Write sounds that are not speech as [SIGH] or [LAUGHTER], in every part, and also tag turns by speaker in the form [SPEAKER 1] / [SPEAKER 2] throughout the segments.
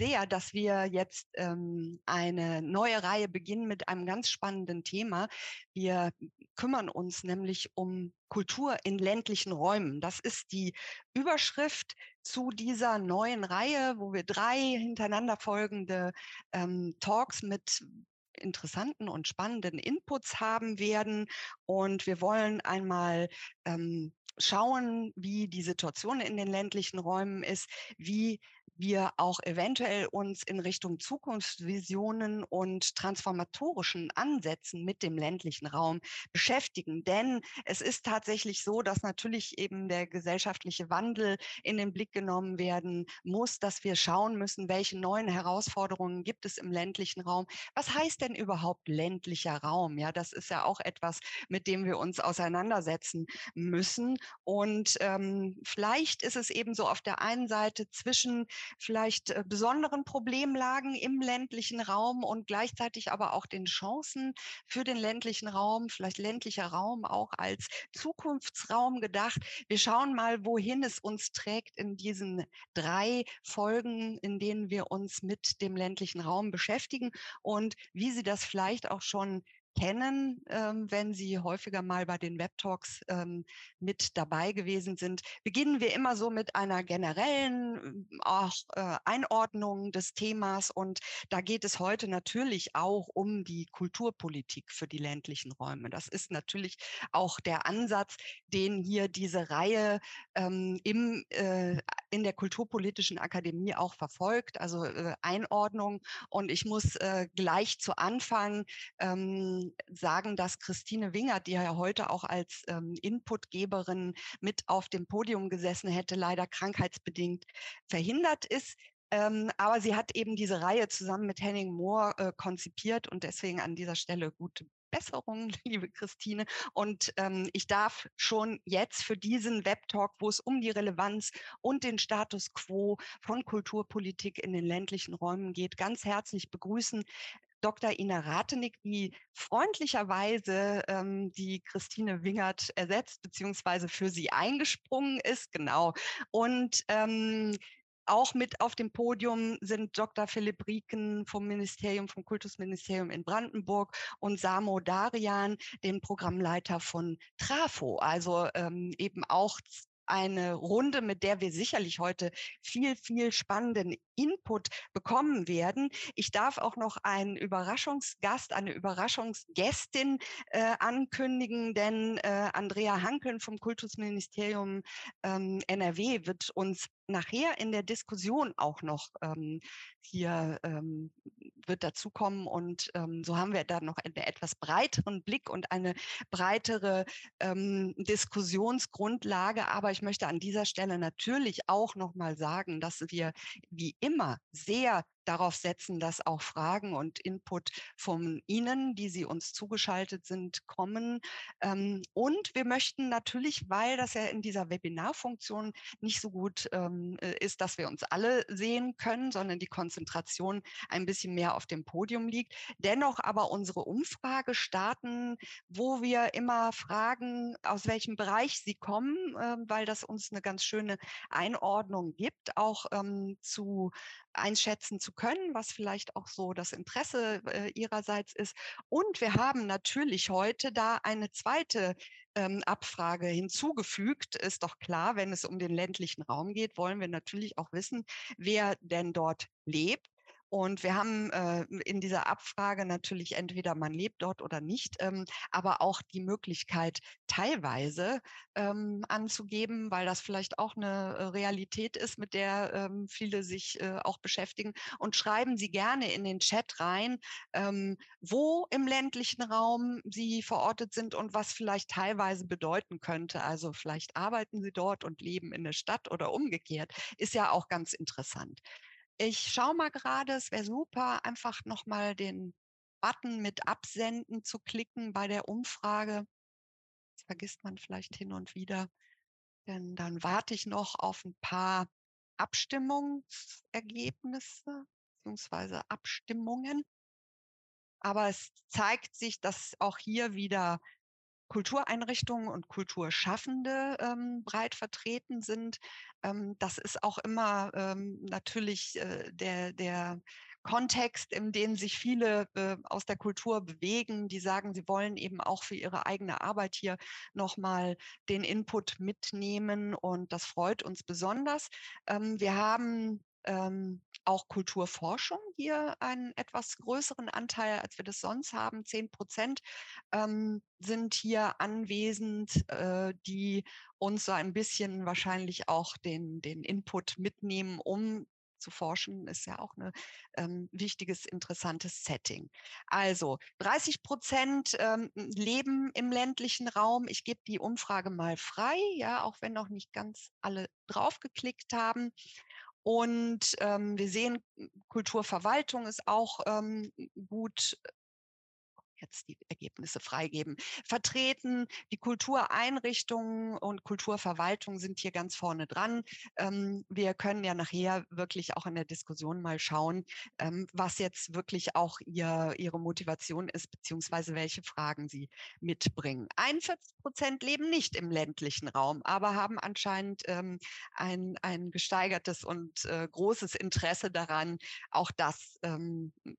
[SPEAKER 1] sehr, dass wir jetzt ähm, eine neue Reihe beginnen mit einem ganz spannenden Thema. Wir kümmern uns nämlich um Kultur in ländlichen Räumen. Das ist die Überschrift zu dieser neuen Reihe, wo wir drei hintereinander folgende ähm, Talks mit interessanten und spannenden Inputs haben werden. Und wir wollen einmal ähm, schauen, wie die Situation in den ländlichen Räumen ist, wie wir auch eventuell uns in Richtung Zukunftsvisionen und transformatorischen Ansätzen mit dem ländlichen Raum beschäftigen. Denn es ist tatsächlich so, dass natürlich eben der gesellschaftliche Wandel in den Blick genommen werden muss, dass wir schauen müssen, welche neuen Herausforderungen gibt es im ländlichen Raum. Was heißt denn überhaupt ländlicher Raum? Ja, das ist ja auch etwas, mit dem wir uns auseinandersetzen müssen. Und ähm, vielleicht ist es eben so auf der einen Seite zwischen vielleicht äh, besonderen Problemlagen im ländlichen Raum und gleichzeitig aber auch den Chancen für den ländlichen Raum, vielleicht ländlicher Raum auch als Zukunftsraum gedacht. Wir schauen mal, wohin es uns trägt in diesen drei Folgen, in denen wir uns mit dem ländlichen Raum beschäftigen und wie Sie das vielleicht auch schon kennen, ähm, wenn Sie häufiger mal bei den Webtalks ähm, mit dabei gewesen sind, beginnen wir immer so mit einer generellen äh, auch, äh, Einordnung des Themas. Und da geht es heute natürlich auch um die Kulturpolitik für die ländlichen Räume. Das ist natürlich auch der Ansatz, den hier diese Reihe ähm, im, äh, in der Kulturpolitischen Akademie auch verfolgt, also äh, Einordnung. Und ich muss äh, gleich zu Anfang ähm, sagen, dass Christine Winger, die ja heute auch als ähm, Inputgeberin mit auf dem Podium gesessen hätte, leider krankheitsbedingt verhindert ist. Ähm, aber sie hat eben diese Reihe zusammen mit Henning Mohr äh, konzipiert und deswegen an dieser Stelle gute Besserung, [LAUGHS] liebe Christine. Und ähm, ich darf schon jetzt für diesen Webtalk, wo es um die Relevanz und den Status quo von Kulturpolitik in den ländlichen Räumen geht, ganz herzlich begrüßen Dr. Ina Ratenig, die freundlicherweise ähm, die Christine Wingert ersetzt, beziehungsweise für sie eingesprungen ist, genau. Und ähm, auch mit auf dem Podium sind Dr. Philipp Rieken vom Ministerium, vom Kultusministerium in Brandenburg und Samo Darian, den Programmleiter von Trafo, also ähm, eben auch eine Runde, mit der wir sicherlich heute viel, viel spannenden Input bekommen werden. Ich darf auch noch einen Überraschungsgast, eine Überraschungsgästin äh, ankündigen, denn äh, Andrea Hankeln vom Kultusministerium ähm, NRW wird uns nachher in der Diskussion auch noch ähm, hier ähm, wird dazukommen und ähm, so haben wir dann noch einen etwas breiteren Blick und eine breitere ähm, Diskussionsgrundlage. Aber ich möchte an dieser Stelle natürlich auch noch mal sagen, dass wir wie immer sehr darauf setzen, dass auch Fragen und Input von Ihnen, die Sie uns zugeschaltet sind, kommen. Ähm, und wir möchten natürlich, weil das ja in dieser Webinarfunktion nicht so gut ähm, äh, ist, dass wir uns alle sehen können, sondern die Konzentration ein bisschen mehr auf dem Podium liegt, dennoch aber unsere Umfrage starten, wo wir immer fragen, aus welchem Bereich Sie kommen, ähm, weil das uns eine ganz schöne Einordnung gibt, auch zu einschätzen zu können, was vielleicht auch so das Interesse äh, ihrerseits ist. Und wir haben natürlich heute da eine zweite ähm, Abfrage hinzugefügt. Ist doch klar, wenn es um den ländlichen Raum geht, wollen wir natürlich auch wissen, wer denn dort lebt. Und wir haben äh, in dieser Abfrage natürlich entweder man lebt dort oder nicht, ähm, aber auch die Möglichkeit teilweise ähm, anzugeben, weil das vielleicht auch eine äh, Realität ist, mit der ähm, viele sich äh, auch beschäftigen. Und schreiben Sie gerne in den Chat rein, ähm, wo im ländlichen Raum Sie verortet sind und was vielleicht teilweise bedeuten könnte. Also vielleicht arbeiten Sie dort und leben in der Stadt oder umgekehrt. Ist ja auch ganz interessant. Ich schaue mal gerade, es wäre super, einfach nochmal den Button mit Absenden zu klicken bei der Umfrage. Das vergisst man vielleicht hin und wieder. Denn dann warte ich noch auf ein paar Abstimmungsergebnisse bzw. Abstimmungen. Aber es zeigt sich, dass auch hier wieder Kultureinrichtungen und Kulturschaffende ähm, breit vertreten sind. Ähm, das ist auch immer ähm, natürlich äh, der, der Kontext, in dem sich viele äh, aus der Kultur bewegen, die sagen, sie wollen eben auch für ihre eigene Arbeit hier nochmal den Input mitnehmen und das freut uns besonders. Ähm, wir haben ähm, auch Kulturforschung hier einen etwas größeren Anteil, als wir das sonst haben. Zehn Prozent ähm, sind hier anwesend, äh, die uns so ein bisschen wahrscheinlich auch den, den Input mitnehmen, um zu forschen, ist ja auch ein ähm, wichtiges, interessantes Setting. Also 30 Prozent ähm, leben im ländlichen Raum. Ich gebe die Umfrage mal frei, ja, auch wenn noch nicht ganz alle draufgeklickt haben. Und ähm, wir sehen, Kulturverwaltung ist auch ähm, gut jetzt die Ergebnisse freigeben, vertreten. Die Kultureinrichtungen und Kulturverwaltung sind hier ganz vorne dran. Ähm, wir können ja nachher wirklich auch in der Diskussion mal schauen, ähm, was jetzt wirklich auch ihr, ihre Motivation ist, beziehungsweise welche Fragen sie mitbringen. 41 Prozent leben nicht im ländlichen Raum, aber haben anscheinend ähm, ein, ein gesteigertes und äh, großes Interesse daran. Auch das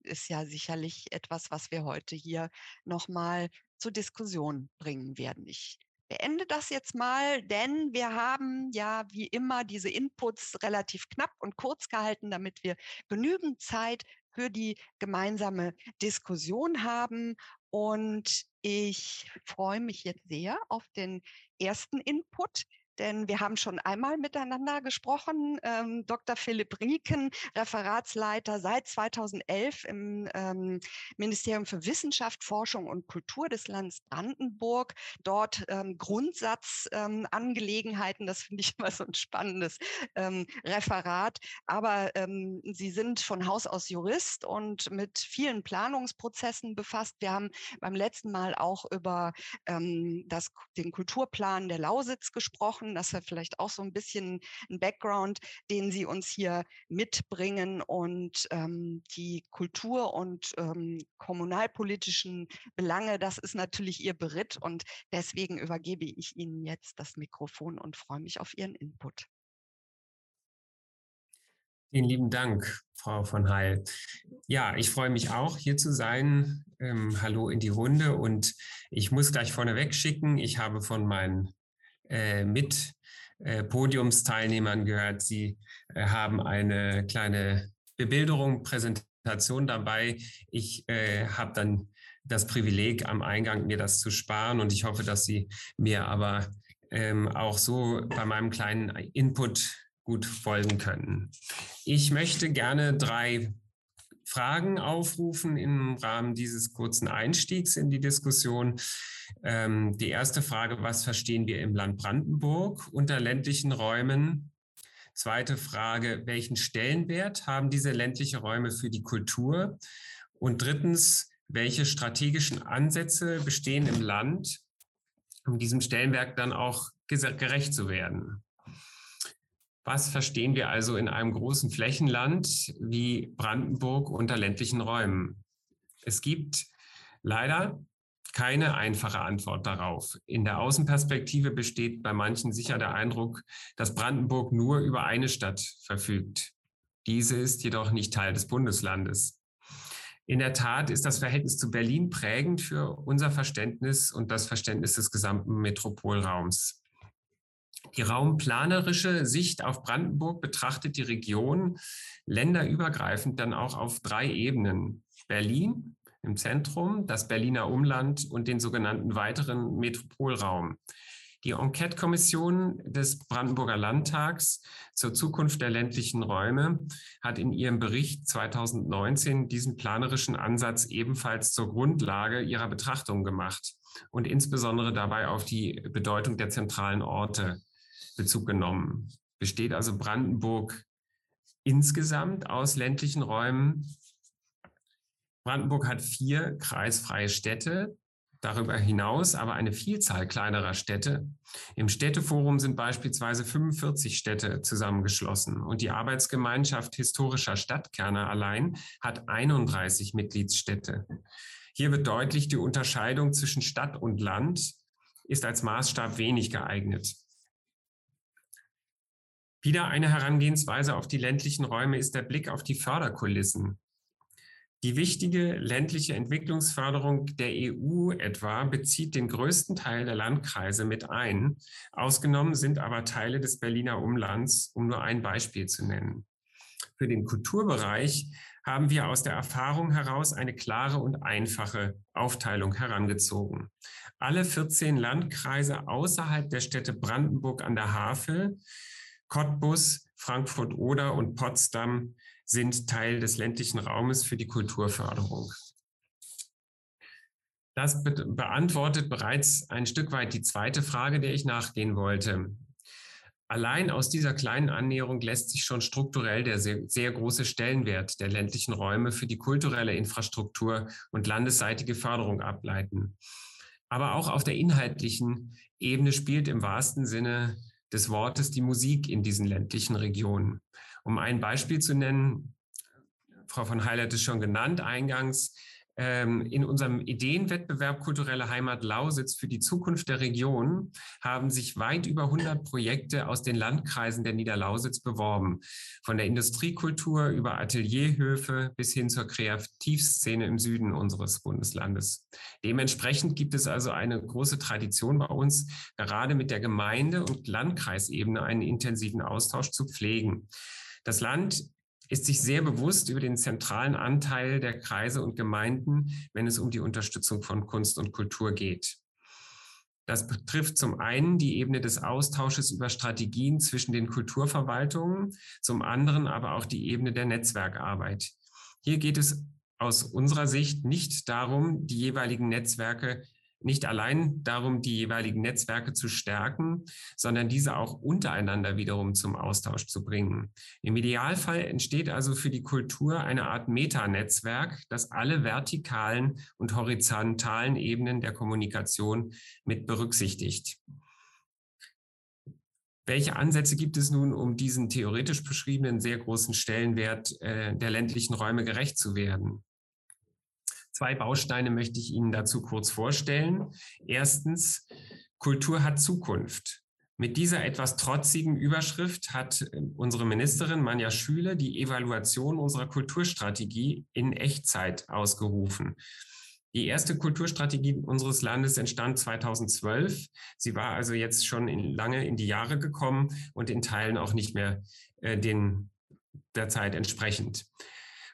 [SPEAKER 1] ist ja sicherlich etwas, was wir heute hier nochmal zur Diskussion bringen werden. Ich beende das jetzt mal, denn wir haben ja wie immer diese Inputs relativ knapp und kurz gehalten, damit wir genügend Zeit für die gemeinsame Diskussion haben. Und ich freue mich jetzt sehr auf den ersten Input, denn wir haben schon einmal miteinander gesprochen. Ähm, Dr. Philipp Rieken, Referatsleiter seit 2011 im ähm, Ministerium für Wissenschaft, Forschung und Kultur des Landes Brandenburg. Dort ähm, Grundsatzangelegenheiten, das finde ich [LAUGHS] immer so ein spannendes ähm, Referat. Aber ähm, Sie sind von Haus aus Jurist und mit vielen Planungsprozessen befasst. Wir haben beim letzten Mal auch über ähm, das, den Kulturplan der Lausitz gesprochen das wäre vielleicht auch so ein bisschen ein Background, den Sie uns hier mitbringen und ähm, die Kultur- und ähm, kommunalpolitischen Belange, das ist natürlich Ihr Beritt und deswegen übergebe ich Ihnen jetzt das Mikrofon und freue mich auf Ihren Input.
[SPEAKER 2] Vielen lieben Dank, Frau von Heil. Ja, ich freue mich auch, hier zu sein. Ähm, hallo in die Runde und ich muss gleich vorneweg schicken, ich habe von meinen äh, mit äh, Podiumsteilnehmern gehört. Sie äh, haben eine kleine Bebilderung, Präsentation dabei. Ich äh, habe dann das Privileg, am Eingang mir das zu sparen und ich hoffe, dass Sie mir aber ähm, auch so bei meinem kleinen Input gut folgen können. Ich möchte gerne drei Fragen aufrufen im Rahmen dieses kurzen Einstiegs in die Diskussion. Ähm, die erste Frage, was verstehen wir im Land Brandenburg unter ländlichen Räumen? Zweite Frage, welchen Stellenwert haben diese ländlichen Räume für die Kultur? Und drittens, welche strategischen Ansätze bestehen im Land, um diesem Stellenwerk dann auch gerecht zu werden? Was verstehen wir also in einem großen Flächenland wie Brandenburg unter ländlichen Räumen? Es gibt leider keine einfache Antwort darauf. In der Außenperspektive besteht bei manchen sicher der Eindruck, dass Brandenburg nur über eine Stadt verfügt. Diese ist jedoch nicht Teil des Bundeslandes. In der Tat ist das Verhältnis zu Berlin prägend für unser Verständnis und das Verständnis des gesamten Metropolraums. Die raumplanerische Sicht auf Brandenburg betrachtet die Region länderübergreifend dann auch auf drei Ebenen. Berlin im Zentrum, das Berliner Umland und den sogenannten weiteren Metropolraum. Die Enquete-Kommission des Brandenburger Landtags zur Zukunft der ländlichen Räume hat in ihrem Bericht 2019 diesen planerischen Ansatz ebenfalls zur Grundlage ihrer Betrachtung gemacht und insbesondere dabei auf die Bedeutung der zentralen Orte Bezug genommen. Besteht also Brandenburg insgesamt aus ländlichen Räumen. Brandenburg hat vier kreisfreie Städte, darüber hinaus aber eine Vielzahl kleinerer Städte. Im Städteforum sind beispielsweise 45 Städte zusammengeschlossen und die Arbeitsgemeinschaft historischer Stadtkerne allein hat 31 Mitgliedsstädte. Hier wird deutlich die Unterscheidung zwischen Stadt und Land ist als Maßstab wenig geeignet. Wieder eine Herangehensweise auf die ländlichen Räume ist der Blick auf die Förderkulissen. Die wichtige ländliche Entwicklungsförderung der EU etwa bezieht den größten Teil der Landkreise mit ein. Ausgenommen sind aber Teile des Berliner Umlands, um nur ein Beispiel zu nennen. Für den Kulturbereich haben wir aus der Erfahrung heraus eine klare und einfache Aufteilung herangezogen. Alle 14 Landkreise außerhalb der Städte Brandenburg an der Havel, Cottbus, Frankfurt-Oder und Potsdam sind Teil des ländlichen Raumes für die Kulturförderung. Das be beantwortet bereits ein Stück weit die zweite Frage, der ich nachgehen wollte. Allein aus dieser kleinen Annäherung lässt sich schon strukturell der sehr, sehr, große Stellenwert der ländlichen Räume für die kulturelle Infrastruktur und landesseitige Förderung ableiten. Aber auch auf der inhaltlichen Ebene spielt im wahrsten Sinne des Wortes die Musik in diesen ländlichen Regionen. Um ein Beispiel zu nennen, Frau von Heil hat es schon genannt eingangs, in unserem Ideenwettbewerb Kulturelle Heimat Lausitz für die Zukunft der Region haben sich weit über 100 Projekte aus den Landkreisen der Niederlausitz beworben. Von der Industriekultur über Atelierhöfe bis hin zur Kreativszene im Süden unseres Bundeslandes. Dementsprechend gibt es also eine große Tradition bei uns, gerade mit der Gemeinde- und Landkreisebene einen intensiven Austausch zu pflegen. Das Land ist sich sehr bewusst über den zentralen Anteil der Kreise und Gemeinden, wenn es um die Unterstützung von Kunst und Kultur geht. Das betrifft zum einen die Ebene des Austausches über Strategien zwischen den Kulturverwaltungen, zum anderen aber auch die Ebene der Netzwerkarbeit. Hier geht es aus unserer Sicht nicht darum, die jeweiligen Netzwerke nicht allein darum, die jeweiligen Netzwerke zu stärken, sondern diese auch untereinander wiederum zum Austausch zu bringen. Im Idealfall entsteht also für die Kultur eine Art Metanetzwerk, das alle vertikalen und horizontalen Ebenen der Kommunikation mit berücksichtigt. Welche Ansätze gibt es nun, um diesen theoretisch beschriebenen sehr großen Stellenwert äh, der ländlichen Räume gerecht zu werden? Zwei Bausteine möchte ich Ihnen dazu kurz vorstellen. Erstens, Kultur hat Zukunft. Mit dieser etwas trotzigen Überschrift hat äh, unsere Ministerin Manja Schüle die Evaluation unserer Kulturstrategie in Echtzeit ausgerufen. Die erste Kulturstrategie unseres Landes entstand 2012. Sie war also jetzt schon in, lange in die Jahre gekommen und in Teilen auch nicht mehr äh, den, der Zeit entsprechend.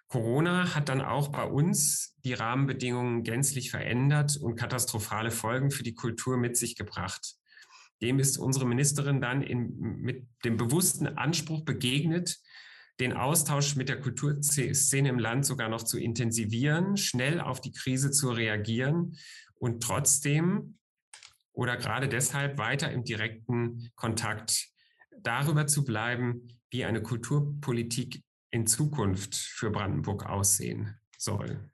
[SPEAKER 2] Corona hat dann auch bei uns die Rahmenbedingungen gänzlich verändert und katastrophale Folgen für die Kultur mit sich gebracht. Dem ist unsere Ministerin dann in, mit dem bewussten Anspruch begegnet, den Austausch mit der Kulturszene im Land sogar noch zu intensivieren, schnell auf die Krise zu reagieren und trotzdem oder gerade deshalb weiter im direkten Kontakt darüber zu bleiben, wie eine Kulturpolitik in Zukunft für Brandenburg aussehen soll.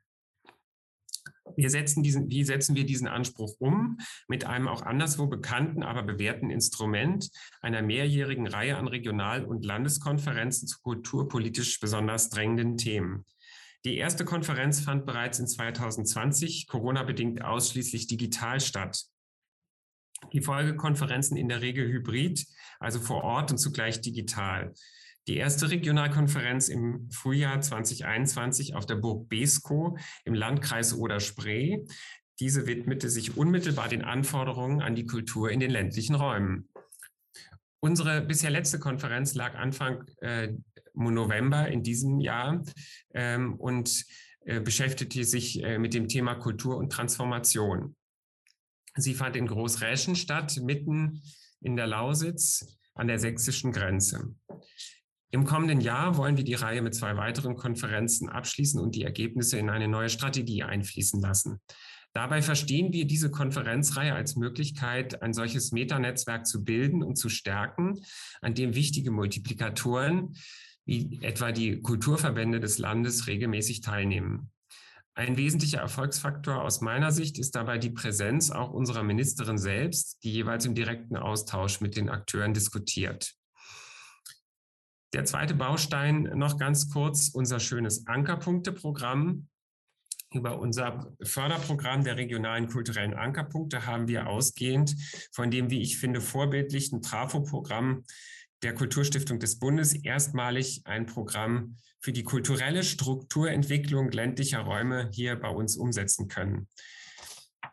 [SPEAKER 2] Wir setzen diesen, wie setzen wir diesen Anspruch um? Mit einem auch anderswo bekannten, aber bewährten Instrument einer mehrjährigen Reihe an Regional- und Landeskonferenzen zu kulturpolitisch besonders drängenden Themen. Die erste Konferenz fand bereits in 2020 Corona-bedingt ausschließlich digital statt. Die Folgekonferenzen in der Regel hybrid, also vor Ort und zugleich digital. Die erste Regionalkonferenz im Frühjahr 2021 auf der Burg Beskow im Landkreis Oder-Spree. Diese widmete sich unmittelbar den Anforderungen an die Kultur in den ländlichen Räumen. Unsere bisher letzte Konferenz lag Anfang äh, November in diesem Jahr ähm, und äh, beschäftigte sich äh, mit dem Thema Kultur und Transformation. Sie fand in Großräschen statt, mitten in der Lausitz an der sächsischen Grenze. Im kommenden Jahr wollen wir die Reihe mit zwei weiteren Konferenzen abschließen und die Ergebnisse in eine neue Strategie einfließen lassen. Dabei verstehen wir diese Konferenzreihe als Möglichkeit, ein solches Metanetzwerk zu bilden und zu stärken, an dem wichtige Multiplikatoren wie etwa die Kulturverbände des Landes regelmäßig teilnehmen. Ein wesentlicher Erfolgsfaktor aus meiner Sicht ist dabei die Präsenz auch unserer Ministerin selbst, die jeweils im direkten Austausch mit den Akteuren diskutiert. Der zweite Baustein noch ganz kurz, unser schönes Ankerpunkteprogramm. über unser Förderprogramm der regionalen kulturellen Ankerpunkte haben wir ausgehend von dem, wie ich finde, vorbildlichen Trafo-Programm der Kulturstiftung des Bundes erstmalig ein Programm für die kulturelle Strukturentwicklung ländlicher Räume hier bei uns umsetzen können.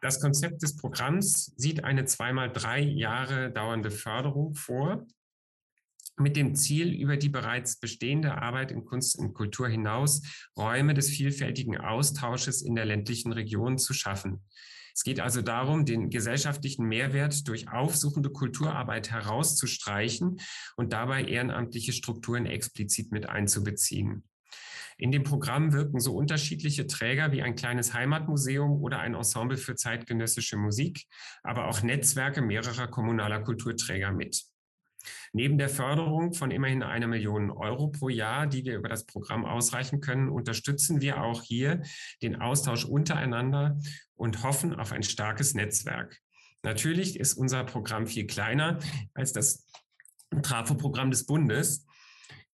[SPEAKER 2] Das Konzept des Programms sieht eine zweimal drei Jahre dauernde Förderung vor, mit dem Ziel, über die bereits bestehende Arbeit in Kunst und Kultur hinaus Räume des vielfältigen Austausches in der ländlichen Region zu schaffen. Es geht also darum, den gesellschaftlichen Mehrwert durch aufsuchende Kulturarbeit herauszustreichen und dabei ehrenamtliche Strukturen explizit mit einzubeziehen. In dem Programm wirken so unterschiedliche Träger wie ein kleines Heimatmuseum oder ein Ensemble für zeitgenössische Musik, aber auch Netzwerke mehrerer kommunaler Kulturträger mit. Neben der Förderung von immerhin einer Million Euro pro Jahr, die wir über das Programm ausreichen können, unterstützen wir auch hier den Austausch untereinander und hoffen auf ein starkes Netzwerk. Natürlich ist unser Programm viel kleiner als das Trafo-Programm des Bundes.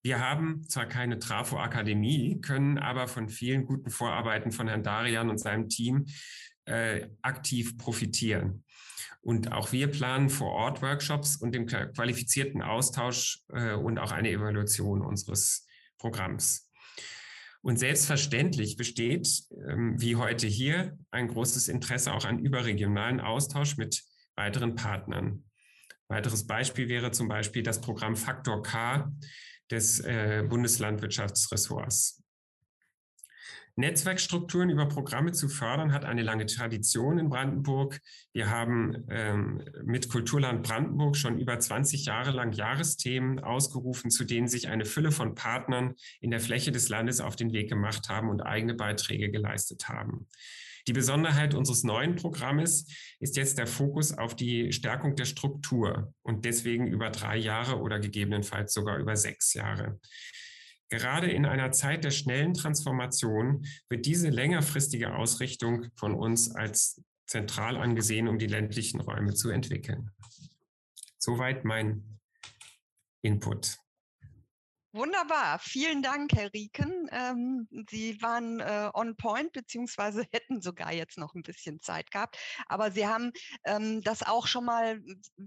[SPEAKER 2] Wir haben zwar keine Trafo-Akademie, können aber von vielen guten Vorarbeiten von Herrn Darian und seinem Team äh, aktiv profitieren. Und auch wir planen vor Ort Workshops und den qualifizierten Austausch äh, und auch eine Evaluation unseres Programms. Und selbstverständlich besteht, ähm, wie heute hier, ein großes Interesse auch an überregionalen Austausch mit weiteren Partnern. Weiteres Beispiel wäre zum Beispiel das Programm Faktor K des äh, Bundeslandwirtschaftsressorts. Netzwerkstrukturen über Programme zu fördern, hat eine lange Tradition in Brandenburg. Wir haben ähm, mit Kulturland Brandenburg schon über 20 Jahre lang Jahresthemen ausgerufen, zu denen sich eine Fülle von Partnern in der Fläche des Landes auf den Weg gemacht haben und eigene Beiträge geleistet haben. Die Besonderheit unseres neuen Programmes ist jetzt der Fokus auf die Stärkung der Struktur und deswegen über drei Jahre oder gegebenenfalls sogar über sechs Jahre. Gerade in einer Zeit der schnellen Transformation wird diese längerfristige Ausrichtung von uns als zentral angesehen, um die ländlichen Räume zu entwickeln. Soweit mein Input.
[SPEAKER 1] Wunderbar, vielen Dank, Herr Rieken. Ähm, Sie waren äh, on point, beziehungsweise [LAUGHS] hätten sogar jetzt noch ein bisschen Zeit gehabt. Aber Sie haben ähm, das auch schon mal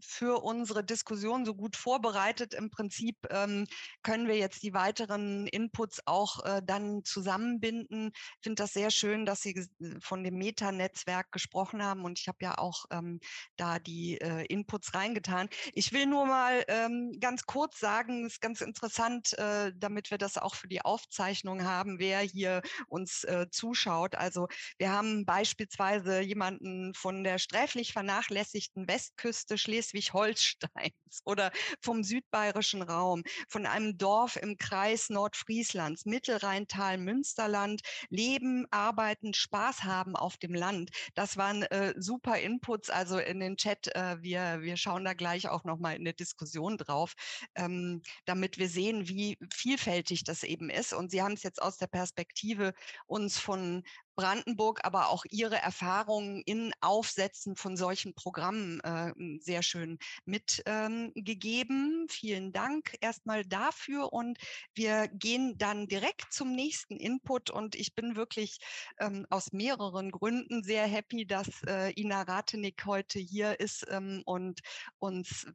[SPEAKER 1] für unsere Diskussion so gut vorbereitet. Im Prinzip ähm, können wir jetzt die weiteren Inputs auch äh, dann zusammenbinden. Ich finde das sehr schön, dass Sie von dem Meta-Netzwerk gesprochen haben und ich habe ja auch ähm, da die äh, Inputs reingetan. Ich will nur mal ähm, ganz kurz sagen, es ist ganz interessant, äh, damit wir das auch für die Aufzeichnung haben, wer hier uns äh, zuschaut. Also wir haben beispielsweise jemanden von der sträflich vernachlässigten Westküste Schleswig-Holsteins [LAUGHS] oder vom südbayerischen Raum, von einem Dorf im Kreis Nordfrieslands, Mittelrheintal, Münsterland, leben, arbeiten, Spaß haben auf dem Land. Das waren äh, super Inputs, also in den Chat. Äh, wir, wir schauen da gleich auch nochmal in der Diskussion drauf, ähm, damit wir sehen, wie vielfältig das eben ist. Und Sie haben es jetzt aus der Perspektive uns von Brandenburg, aber auch Ihre Erfahrungen in Aufsätzen von solchen Programmen äh, sehr schön mitgegeben. Ähm, Vielen Dank erstmal dafür und wir gehen dann direkt zum nächsten Input und ich bin wirklich ähm, aus mehreren Gründen sehr happy, dass äh, Ina Ratenik heute hier ist ähm, und uns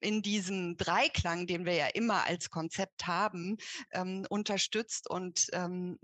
[SPEAKER 1] in diesem Dreiklang, den wir ja immer als Konzept haben, ähm, unterstützt und ähm,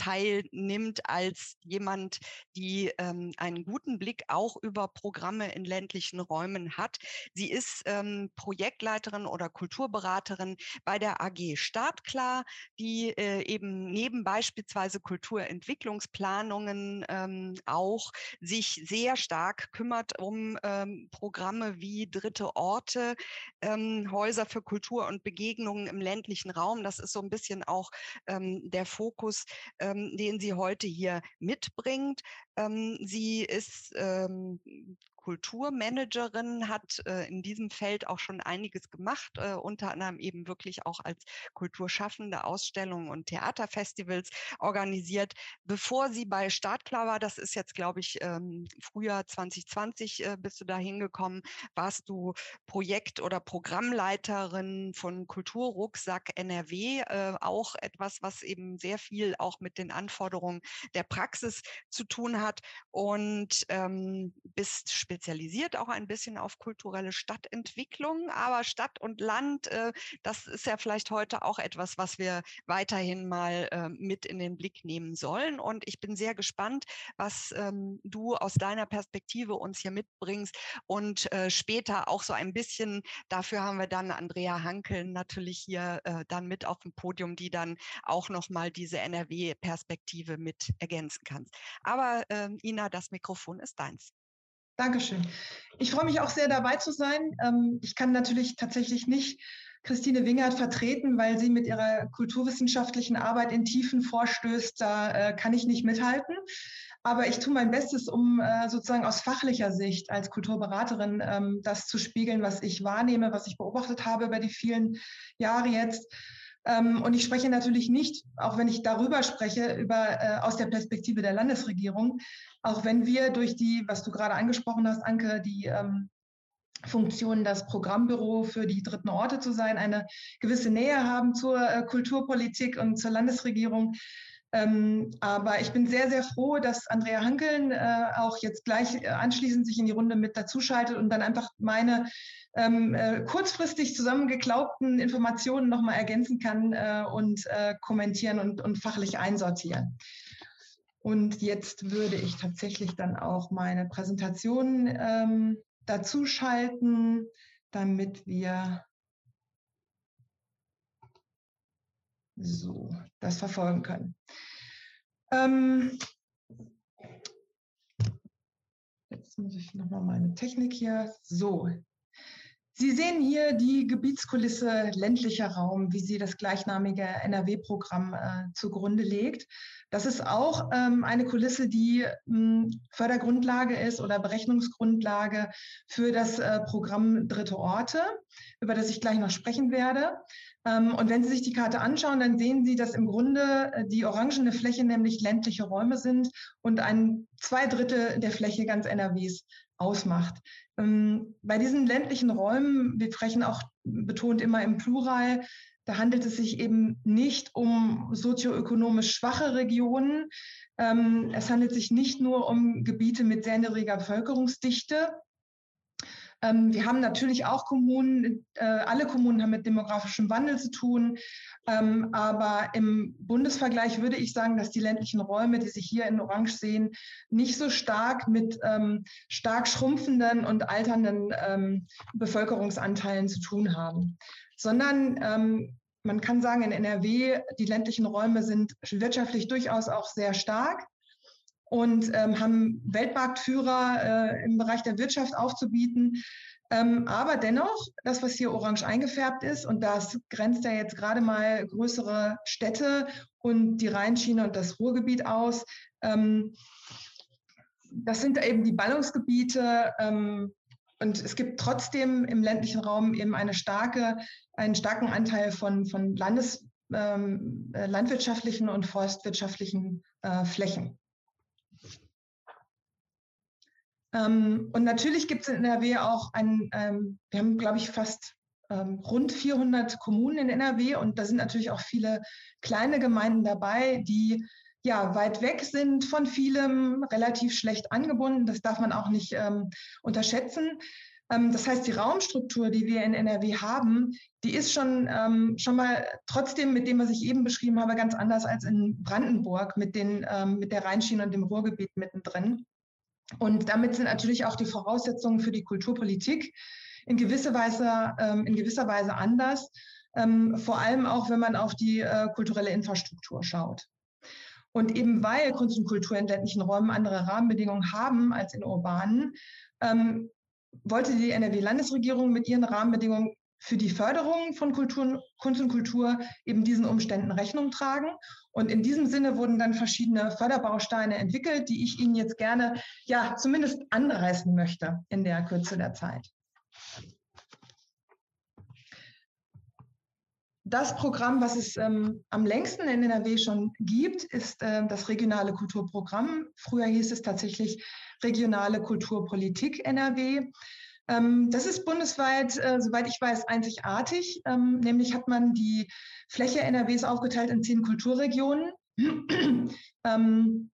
[SPEAKER 1] teilnimmt als jemand, die ähm, einen guten Blick auch über Programme in ländlichen Räumen hat. Sie ist ähm, Projektleiterin oder Kulturberaterin bei der AG Startklar, die äh, eben neben beispielsweise Kulturentwicklungsplanungen ähm, auch sich sehr stark kümmert um ähm, Programme wie Dritte Orte, ähm, Häuser für Kultur und Begegnungen im ländlichen Raum. Das ist so ein bisschen auch ähm, der Fokus ähm, den sie heute hier mitbringt. Ähm, sie ist ähm, Kulturmanagerin, hat äh, in diesem Feld auch schon einiges gemacht, äh, unter anderem eben wirklich auch als Kulturschaffende Ausstellungen und Theaterfestivals organisiert. Bevor sie bei Startklar war, das ist jetzt, glaube ich, ähm, Frühjahr 2020 äh, bist du da hingekommen, warst du Projekt- oder Programmleiterin von Kulturrucksack NRW, äh, auch etwas, was eben sehr viel auch mit den Anforderungen der Praxis zu tun hat und ähm, bist spezialisiert auch ein bisschen auf kulturelle Stadtentwicklung, aber Stadt und Land, äh, das ist ja vielleicht heute auch etwas, was wir weiterhin mal äh, mit in den Blick nehmen sollen und ich bin sehr gespannt, was ähm, du aus deiner Perspektive uns hier mitbringst und äh, später auch so ein bisschen, dafür haben wir dann Andrea Hankel natürlich hier äh, dann mit auf dem Podium, die dann auch nochmal diese NRW-Perspektive mit ergänzen kann. Aber ähm, Ina, das Mikrofon ist deins.
[SPEAKER 3] Dankeschön. Ich freue mich auch sehr dabei zu sein. Ähm, ich kann natürlich tatsächlich nicht Christine Wingert vertreten, weil sie mit ihrer kulturwissenschaftlichen Arbeit in Tiefen vorstößt. Da äh, kann ich nicht mithalten. Aber ich tue mein Bestes, um äh, sozusagen aus fachlicher Sicht als Kulturberaterin ähm, das zu spiegeln, was ich wahrnehme, was ich beobachtet habe über die vielen Jahre jetzt. Ähm, und ich spreche natürlich nicht, auch wenn ich darüber spreche, über, äh, aus der Perspektive der Landesregierung, auch wenn wir durch die, was du gerade angesprochen hast, Anke, die ähm, Funktion, das Programmbüro für die dritten Orte zu sein, eine gewisse Nähe haben zur äh, Kulturpolitik und zur Landesregierung. Ähm, aber ich bin sehr, sehr froh, dass Andrea Hankeln äh, auch jetzt gleich äh, anschließend sich in die Runde mit dazuschaltet und dann einfach meine ähm, äh, kurzfristig zusammengeklaubten Informationen nochmal ergänzen kann äh, und äh, kommentieren und, und fachlich einsortieren. Und jetzt würde ich tatsächlich dann auch meine Präsentation ähm, dazuschalten, damit wir so das verfolgen können. Ähm, jetzt muss ich nochmal meine Technik hier. So, Sie sehen hier die Gebietskulisse ländlicher Raum, wie sie das gleichnamige NRW-Programm äh, zugrunde legt. Das ist auch ähm, eine Kulisse, die mh, Fördergrundlage ist oder Berechnungsgrundlage für das äh, Programm Dritte Orte, über das ich gleich noch sprechen werde. Ähm, und wenn Sie sich die Karte anschauen, dann sehen Sie, dass im Grunde äh, die orangene Fläche nämlich ländliche Räume sind und ein zwei Drittel der Fläche ganz NRWs ausmacht. Ähm, bei diesen ländlichen Räumen, wir sprechen auch betont immer im Plural, da handelt es sich eben nicht um sozioökonomisch schwache Regionen. Ähm, es handelt sich nicht nur um Gebiete mit sehr niedriger Bevölkerungsdichte, ähm, wir haben natürlich auch Kommunen, äh, alle Kommunen haben mit demografischem Wandel zu tun. Ähm, aber im Bundesvergleich würde ich sagen, dass die ländlichen Räume, die sich hier in Orange sehen, nicht so stark mit ähm, stark schrumpfenden und alternden ähm, Bevölkerungsanteilen zu tun haben, sondern ähm, man kann sagen, in NRW, die ländlichen Räume sind wirtschaftlich durchaus auch sehr stark und ähm, haben Weltmarktführer äh, im Bereich der Wirtschaft aufzubieten. Ähm, aber dennoch, das, was hier orange eingefärbt ist, und das grenzt ja jetzt gerade mal größere Städte und die Rheinschiene und das Ruhrgebiet aus, ähm, das sind eben die Ballungsgebiete. Ähm, und es gibt trotzdem im ländlichen Raum eben eine starke, einen starken Anteil von, von Landes, ähm, äh, landwirtschaftlichen und forstwirtschaftlichen äh, Flächen. Ähm, und natürlich gibt es in NRW auch ein, ähm, wir haben, glaube ich, fast ähm, rund 400 Kommunen in NRW und da sind natürlich auch viele kleine Gemeinden dabei, die ja weit weg sind von vielem, relativ schlecht angebunden. Das darf man auch nicht ähm, unterschätzen. Ähm, das heißt, die Raumstruktur, die wir in NRW haben, die ist schon, ähm, schon mal trotzdem mit dem, was ich eben beschrieben habe, ganz anders als in Brandenburg mit, den, mit der Rheinschiene und dem Ruhrgebiet mittendrin. Und damit sind natürlich auch die Voraussetzungen für die Kulturpolitik in gewisser Weise, ähm, in gewisser Weise anders, ähm, vor allem auch, wenn man auf die äh, kulturelle Infrastruktur schaut. Und eben weil Kunst und Kultur in ländlichen Räumen andere Rahmenbedingungen haben als in urbanen, ähm, wollte die NRW-Landesregierung mit ihren Rahmenbedingungen für die Förderung von Kultur, Kunst und Kultur eben diesen Umständen Rechnung tragen. Und in diesem Sinne wurden dann verschiedene Förderbausteine entwickelt, die ich Ihnen jetzt gerne ja zumindest anreißen möchte in der Kürze der Zeit. Das Programm, was es ähm, am längsten in NRW schon gibt, ist äh, das regionale Kulturprogramm. Früher hieß es tatsächlich regionale Kulturpolitik NRW. Ähm, das ist bundesweit, äh, soweit ich weiß, einzigartig. Ähm, nämlich hat man die Fläche NRWs aufgeteilt in zehn Kulturregionen. [CLEARS THROAT] ähm,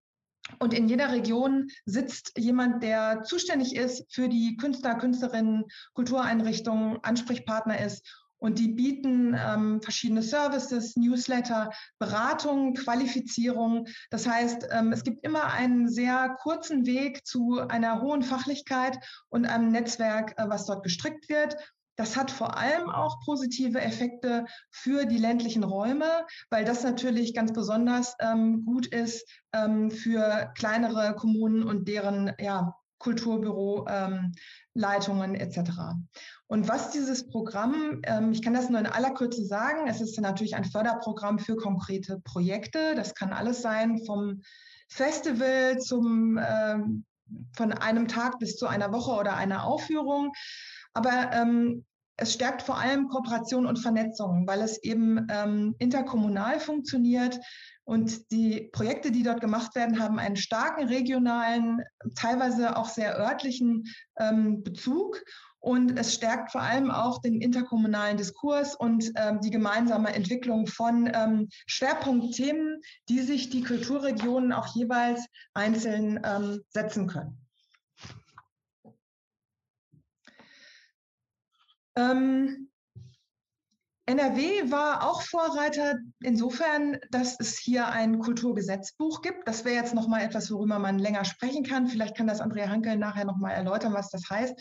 [SPEAKER 3] und in jeder Region sitzt jemand, der zuständig ist für die Künstler, Künstlerinnen, Kultureinrichtungen, Ansprechpartner ist und die bieten ähm, verschiedene Services, Newsletter, Beratung, Qualifizierung. Das heißt, ähm, es gibt immer einen sehr kurzen Weg zu einer hohen Fachlichkeit und einem Netzwerk, äh, was dort gestrickt wird. Das hat vor allem auch positive Effekte für die ländlichen Räume, weil das natürlich ganz besonders ähm, gut ist ähm, für kleinere Kommunen und deren ja, Kulturbüroleitungen ähm, etc. Und was dieses Programm, ähm, ich kann das nur in aller Kürze sagen, es ist natürlich ein Förderprogramm für konkrete Projekte. Das kann alles sein, vom Festival zum ähm, von einem Tag bis zu einer Woche oder einer Aufführung. Aber ähm, es stärkt vor allem Kooperation und Vernetzung, weil es eben ähm, interkommunal funktioniert. Und die Projekte, die dort gemacht werden, haben einen starken regionalen, teilweise auch sehr örtlichen ähm, Bezug. Und es stärkt vor allem auch den interkommunalen Diskurs und ähm, die gemeinsame Entwicklung von ähm, Schwerpunktthemen, die sich die Kulturregionen auch jeweils einzeln ähm, setzen können. Ähm, NRW war auch Vorreiter insofern, dass es hier ein Kulturgesetzbuch gibt. Das wäre jetzt noch mal etwas, worüber man länger sprechen kann. Vielleicht kann das Andrea Hankel nachher noch mal erläutern, was das heißt.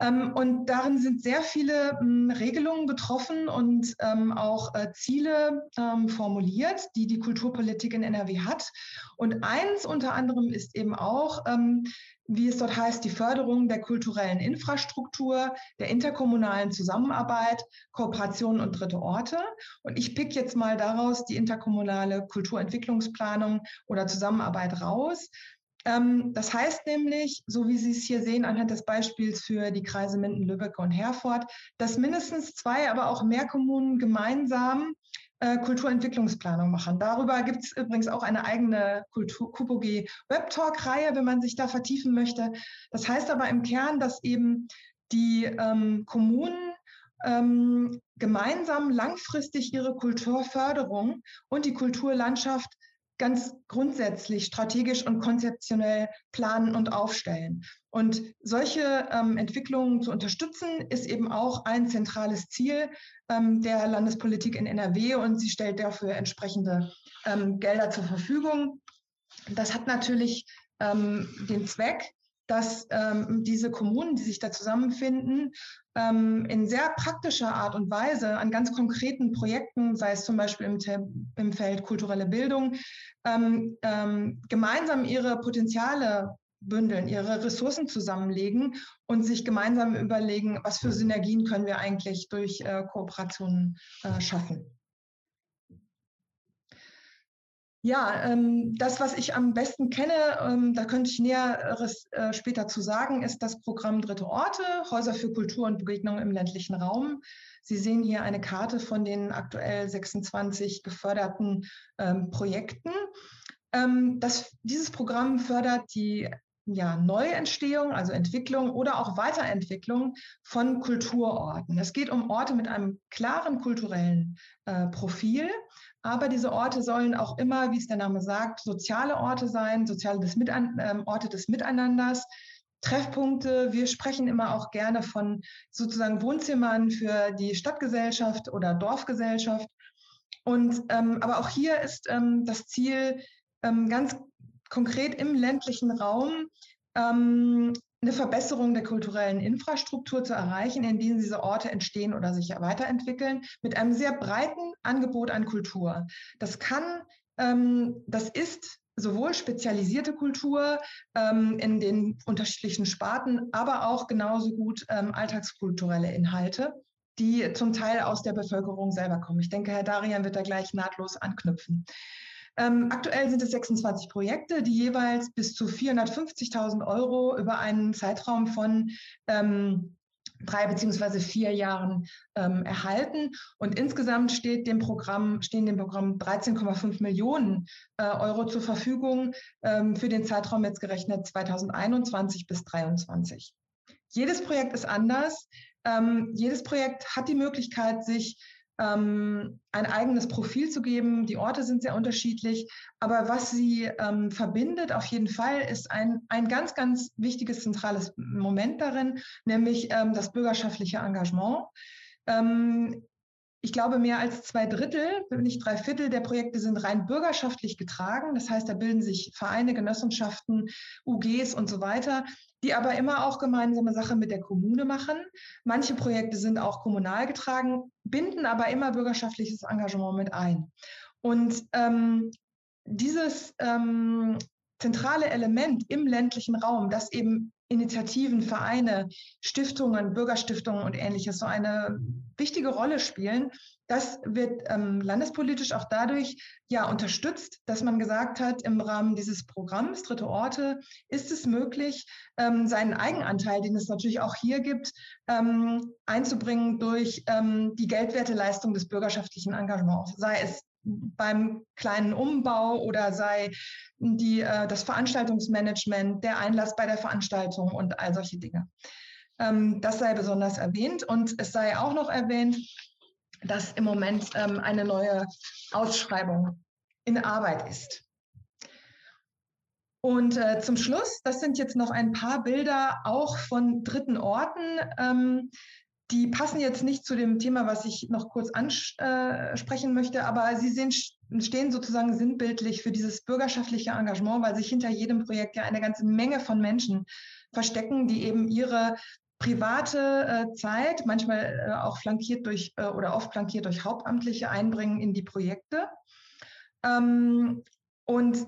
[SPEAKER 3] Ähm, und darin sind sehr viele hm, Regelungen betroffen und ähm, auch äh, Ziele ähm, formuliert, die die Kulturpolitik in NRW hat. Und eins unter anderem ist eben auch, wie es dort heißt, die Förderung der kulturellen Infrastruktur, der interkommunalen Zusammenarbeit, Kooperation und dritte Orte. Und ich pick jetzt mal daraus die interkommunale Kulturentwicklungsplanung oder Zusammenarbeit raus. Ähm, das heißt nämlich, so wie Sie es hier sehen anhand des Beispiels für die Kreise Minden, Lübeck und Herford, dass mindestens zwei, aber auch mehr Kommunen gemeinsam Kulturentwicklungsplanung machen. Darüber gibt es übrigens auch eine eigene KUPOG Web Talk Reihe, wenn man sich da vertiefen möchte. Das heißt aber im Kern, dass eben die ähm, Kommunen ähm, gemeinsam langfristig ihre Kulturförderung und die Kulturlandschaft ganz grundsätzlich strategisch und konzeptionell planen und aufstellen. Und solche ähm, Entwicklungen zu unterstützen, ist eben auch ein zentrales Ziel ähm, der Landespolitik in NRW und sie stellt dafür entsprechende ähm, Gelder zur Verfügung. Das hat natürlich ähm, den Zweck, dass ähm, diese Kommunen, die sich da zusammenfinden, ähm, in sehr praktischer Art und Weise an ganz konkreten Projekten, sei es zum Beispiel im, im Feld kulturelle Bildung, gemeinsam ihre Potenziale bündeln, ihre Ressourcen zusammenlegen und sich gemeinsam überlegen, was für Synergien können wir eigentlich durch äh, Kooperationen äh, schaffen. Ja, ähm, das, was ich am besten kenne, ähm, da könnte ich Näheres äh, später zu sagen, ist das Programm Dritte Orte, Häuser für Kultur und Begegnung im ländlichen Raum. Sie sehen hier eine Karte von den aktuell 26 geförderten ähm, Projekten. Ähm, das, dieses Programm fördert die ja, Neuentstehung, also Entwicklung oder auch Weiterentwicklung von Kulturorten. Es geht um Orte mit einem klaren kulturellen äh, Profil aber diese Orte sollen auch immer, wie es der Name sagt, soziale Orte sein, soziale des Mitan äh, Orte des Miteinanders. Treffpunkte. Wir sprechen immer auch gerne von sozusagen Wohnzimmern für die Stadtgesellschaft oder Dorfgesellschaft. Und ähm, aber auch hier ist ähm, das Ziel ähm, ganz konkret im ländlichen Raum ähm, eine Verbesserung der kulturellen Infrastruktur zu erreichen, in denen diese Orte entstehen oder sich weiterentwickeln, mit einem sehr breiten Angebot an Kultur. Das kann, ähm, das ist sowohl spezialisierte Kultur ähm, in den unterschiedlichen Sparten, aber auch genauso gut ähm, alltagskulturelle Inhalte. die zum Teil aus der Bevölkerung selber kommen. Ich denke, Herr Darian wird da gleich nahtlos anknüpfen. Ähm, aktuell sind es 26 Projekte, die jeweils bis zu 450.000 Euro über einen Zeitraum von ähm, drei beziehungsweise vier Jahren ähm, erhalten. Und insgesamt steht dem Programm, stehen dem Programm 13,5 Millionen äh, Euro zur Verfügung ähm, für den Zeitraum jetzt gerechnet 2021 bis 2023. Jedes Projekt ist anders. Ähm, jedes Projekt hat die Möglichkeit, sich ähm, ein eigenes Profil zu geben. Die Orte sind sehr unterschiedlich, aber was sie ähm, verbindet auf jeden Fall ist ein, ein ganz, ganz wichtiges zentrales Moment darin, nämlich ähm, das bürgerschaftliche Engagement. Ähm, ich glaube, mehr als zwei Drittel, wenn nicht drei Viertel der Projekte sind rein bürgerschaftlich getragen. Das heißt, da bilden sich Vereine, Genossenschaften, UGs und so weiter, die aber immer auch gemeinsame Sache mit der Kommune machen. Manche Projekte sind auch kommunal getragen, binden aber immer bürgerschaftliches Engagement mit ein. Und ähm, dieses ähm, zentrale Element im ländlichen Raum, das eben Initiativen, Vereine, Stiftungen, Bürgerstiftungen und ähnliches so eine wichtige Rolle spielen. Das wird ähm, landespolitisch auch dadurch ja unterstützt, dass man gesagt hat, im Rahmen dieses Programms Dritte Orte ist es möglich, ähm, seinen Eigenanteil, den es natürlich auch hier gibt, ähm, einzubringen durch ähm, die Geldwerteleistung des bürgerschaftlichen Engagements, sei es beim kleinen Umbau oder sei die, äh, das Veranstaltungsmanagement, der Einlass bei der Veranstaltung und all solche Dinge. Ähm, das sei besonders erwähnt und es sei auch noch erwähnt, dass im Moment ähm, eine neue Ausschreibung in Arbeit ist. Und äh, zum Schluss, das sind jetzt noch ein paar Bilder auch von dritten Orten. Ähm, die passen jetzt nicht zu dem Thema, was ich noch kurz ansprechen möchte, aber sie sehen, stehen sozusagen sinnbildlich für dieses bürgerschaftliche Engagement, weil sich hinter jedem Projekt ja eine ganze Menge von Menschen verstecken, die eben ihre private äh, Zeit, manchmal äh, auch flankiert durch äh, oder oft flankiert durch Hauptamtliche einbringen in die Projekte. Ähm, und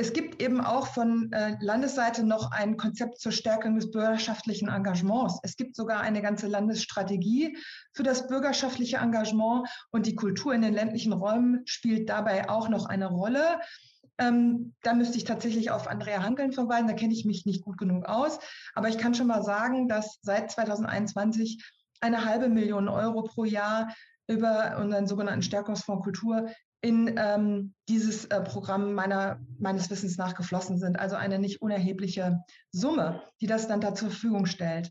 [SPEAKER 3] es gibt eben auch von äh, Landesseite noch ein Konzept zur Stärkung des bürgerschaftlichen Engagements. Es gibt sogar eine ganze Landesstrategie für das bürgerschaftliche Engagement und die Kultur in den ländlichen Räumen spielt dabei auch noch eine Rolle. Ähm, da müsste ich tatsächlich auf Andrea Hankeln verweisen, da kenne ich mich nicht gut genug aus. Aber ich kann schon mal sagen, dass seit 2021 eine halbe Million Euro pro Jahr über unseren sogenannten Stärkungsfonds Kultur in ähm, dieses äh, Programm meiner, meines Wissens nach geflossen sind. Also eine nicht unerhebliche Summe, die das dann da zur Verfügung stellt.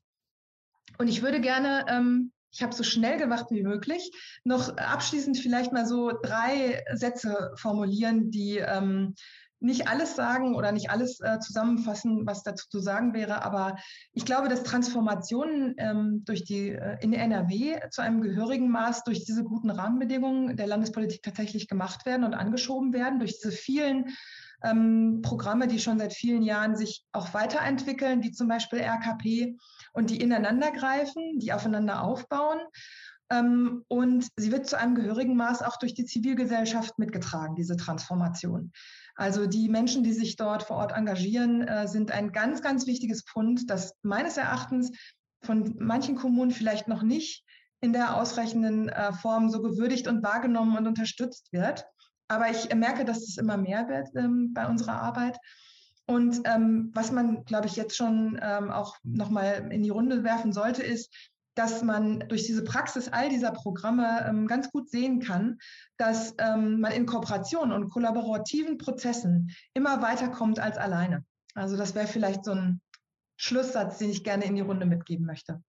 [SPEAKER 3] Und ich würde gerne, ähm, ich habe so schnell gemacht wie möglich, noch abschließend vielleicht mal so drei Sätze formulieren, die ähm, nicht alles sagen oder nicht alles äh, zusammenfassen, was dazu zu sagen wäre, aber ich glaube, dass Transformationen ähm, durch die äh, in NRW zu einem gehörigen Maß durch diese guten Rahmenbedingungen der Landespolitik tatsächlich gemacht werden und angeschoben werden, durch diese vielen ähm, Programme, die schon seit vielen Jahren sich auch weiterentwickeln, wie zum Beispiel RKP und die ineinander greifen, die aufeinander aufbauen. Ähm, und sie wird zu einem gehörigen Maß auch durch die Zivilgesellschaft mitgetragen, diese Transformation. Also die Menschen, die sich dort vor Ort engagieren, äh, sind ein ganz, ganz wichtiges Pfund, das meines Erachtens von manchen Kommunen vielleicht noch nicht in der ausreichenden äh, Form so gewürdigt und wahrgenommen und unterstützt wird. Aber ich merke, dass es immer mehr wird ähm, bei unserer Arbeit. Und ähm, was man, glaube ich, jetzt schon ähm, auch nochmal in die Runde werfen sollte, ist, dass man durch diese Praxis all dieser Programme ähm, ganz gut sehen kann, dass ähm, man in Kooperation und kollaborativen Prozessen immer weiterkommt als alleine. Also das wäre vielleicht so ein Schlusssatz, den ich gerne in die Runde mitgeben möchte.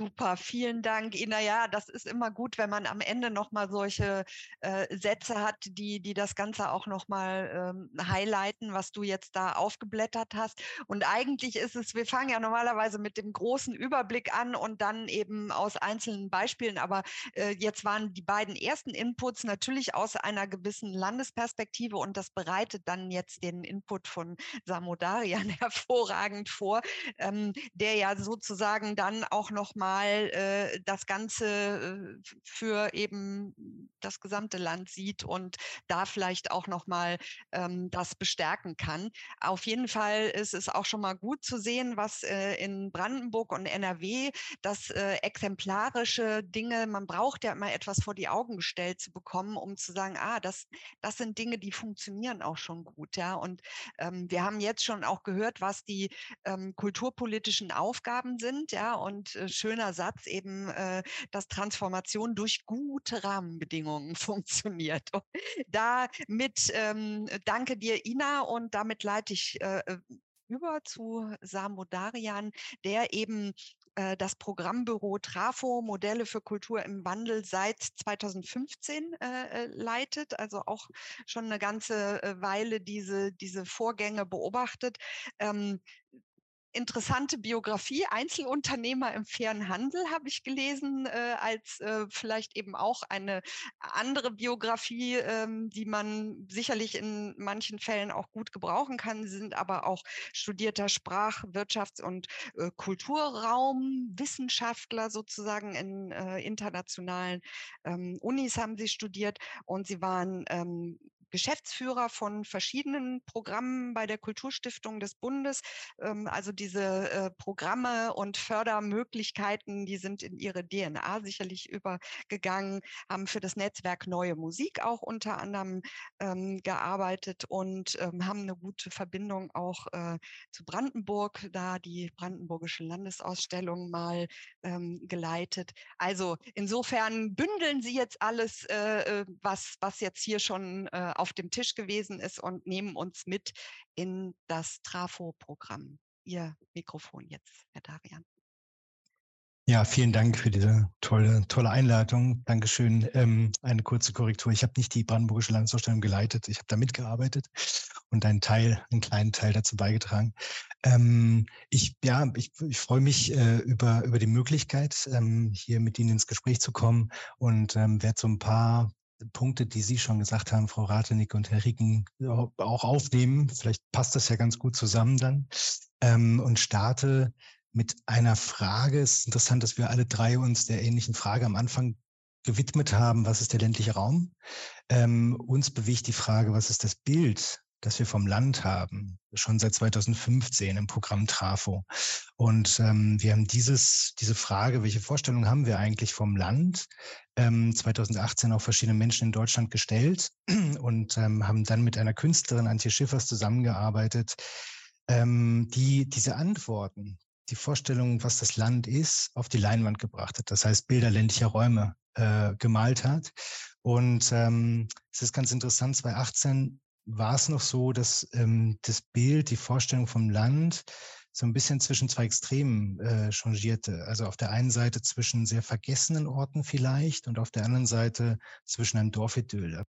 [SPEAKER 1] Super, vielen Dank, Ina. Ja, das ist immer gut, wenn man am Ende nochmal solche äh, Sätze hat, die, die das Ganze auch nochmal ähm, highlighten, was du jetzt da aufgeblättert hast. Und eigentlich ist es, wir fangen ja normalerweise mit dem großen Überblick an und dann eben aus einzelnen Beispielen. Aber äh, jetzt waren die beiden ersten Inputs natürlich aus einer gewissen Landesperspektive und das bereitet dann jetzt den Input von Samodarian [LAUGHS] hervorragend vor, ähm, der ja sozusagen dann auch nochmal mal äh, das Ganze äh, für eben das gesamte Land sieht und da vielleicht auch noch mal ähm, das bestärken kann. Auf jeden Fall ist es auch schon mal gut zu sehen, was äh, in Brandenburg und NRW das äh, exemplarische Dinge, man braucht ja immer etwas vor die Augen gestellt zu bekommen, um zu sagen, ah, das, das sind Dinge, die funktionieren auch schon gut, ja. Und ähm, wir haben jetzt schon auch gehört, was die ähm, kulturpolitischen Aufgaben sind, ja. Und äh, schöner Satz eben, äh, dass Transformation durch gute Rahmenbedingungen [LAUGHS] funktioniert. Damit ähm, danke dir, Ina, und damit leite ich äh, äh über zu Samodarian, der eben äh, das Programmbüro Trafo Modelle für Kultur im Wandel seit 2015 äh, äh, leitet, also auch schon eine ganze Weile diese, diese Vorgänge beobachtet. Ähm, interessante Biografie, Einzelunternehmer im fairen Handel habe ich gelesen, äh, als äh, vielleicht eben auch eine andere Biografie, ähm, die man sicherlich in manchen Fällen auch gut gebrauchen kann, Sie sind aber auch studierter Sprach-, Wirtschafts- und äh, Kulturraum, Wissenschaftler sozusagen in äh, internationalen ähm, Unis haben Sie studiert und Sie waren ähm, Geschäftsführer von verschiedenen Programmen bei der Kulturstiftung des Bundes. Ähm, also diese äh, Programme und Fördermöglichkeiten, die sind in ihre DNA sicherlich übergegangen, haben für das Netzwerk Neue Musik auch unter anderem ähm, gearbeitet und ähm, haben eine gute Verbindung auch äh, zu Brandenburg, da die Brandenburgische Landesausstellung mal geleitet. Also insofern bündeln Sie jetzt alles, äh, was, was jetzt hier schon auf dem Tisch gewesen ist und nehmen uns mit in das Trafo-Programm. Ihr Mikrofon jetzt, Herr Darian.
[SPEAKER 4] Ja, vielen Dank für diese tolle, tolle Einleitung. Dankeschön. Ähm, eine kurze Korrektur. Ich habe nicht die Brandenburgische Landesausstellung geleitet. Ich habe da mitgearbeitet und einen Teil, einen kleinen Teil dazu beigetragen. Ähm, ich, ja, ich, ich freue mich äh, über, über die Möglichkeit, ähm, hier mit Ihnen ins Gespräch zu kommen und ähm, werde so ein paar Punkte, die Sie schon gesagt haben, Frau Ratenig und Herr Rieken, auch aufnehmen. Vielleicht passt das ja ganz gut zusammen dann. Ähm, und starte mit einer Frage. Es ist interessant, dass wir alle drei uns der ähnlichen Frage am Anfang gewidmet haben, was ist der ländliche Raum? Ähm, uns bewegt die Frage, was ist das Bild das wir vom Land haben, schon seit 2015 im Programm Trafo. Und ähm, wir haben dieses, diese Frage, welche Vorstellungen haben wir eigentlich vom Land, ähm, 2018 auch verschiedene Menschen in Deutschland gestellt [CLEARS THROAT] und ähm, haben dann mit einer Künstlerin, Antje Schiffers, zusammengearbeitet, ähm, die diese Antworten, die Vorstellung, was das Land ist, auf die Leinwand gebracht hat. Das heißt, Bilder ländlicher Räume äh, gemalt hat. Und ähm, es ist ganz interessant, 2018 war es noch so, dass ähm, das Bild, die Vorstellung vom Land so ein bisschen zwischen zwei Extremen äh, changierte. Also auf der einen Seite zwischen sehr vergessenen Orten vielleicht und auf der anderen Seite zwischen einem Dorfidyll.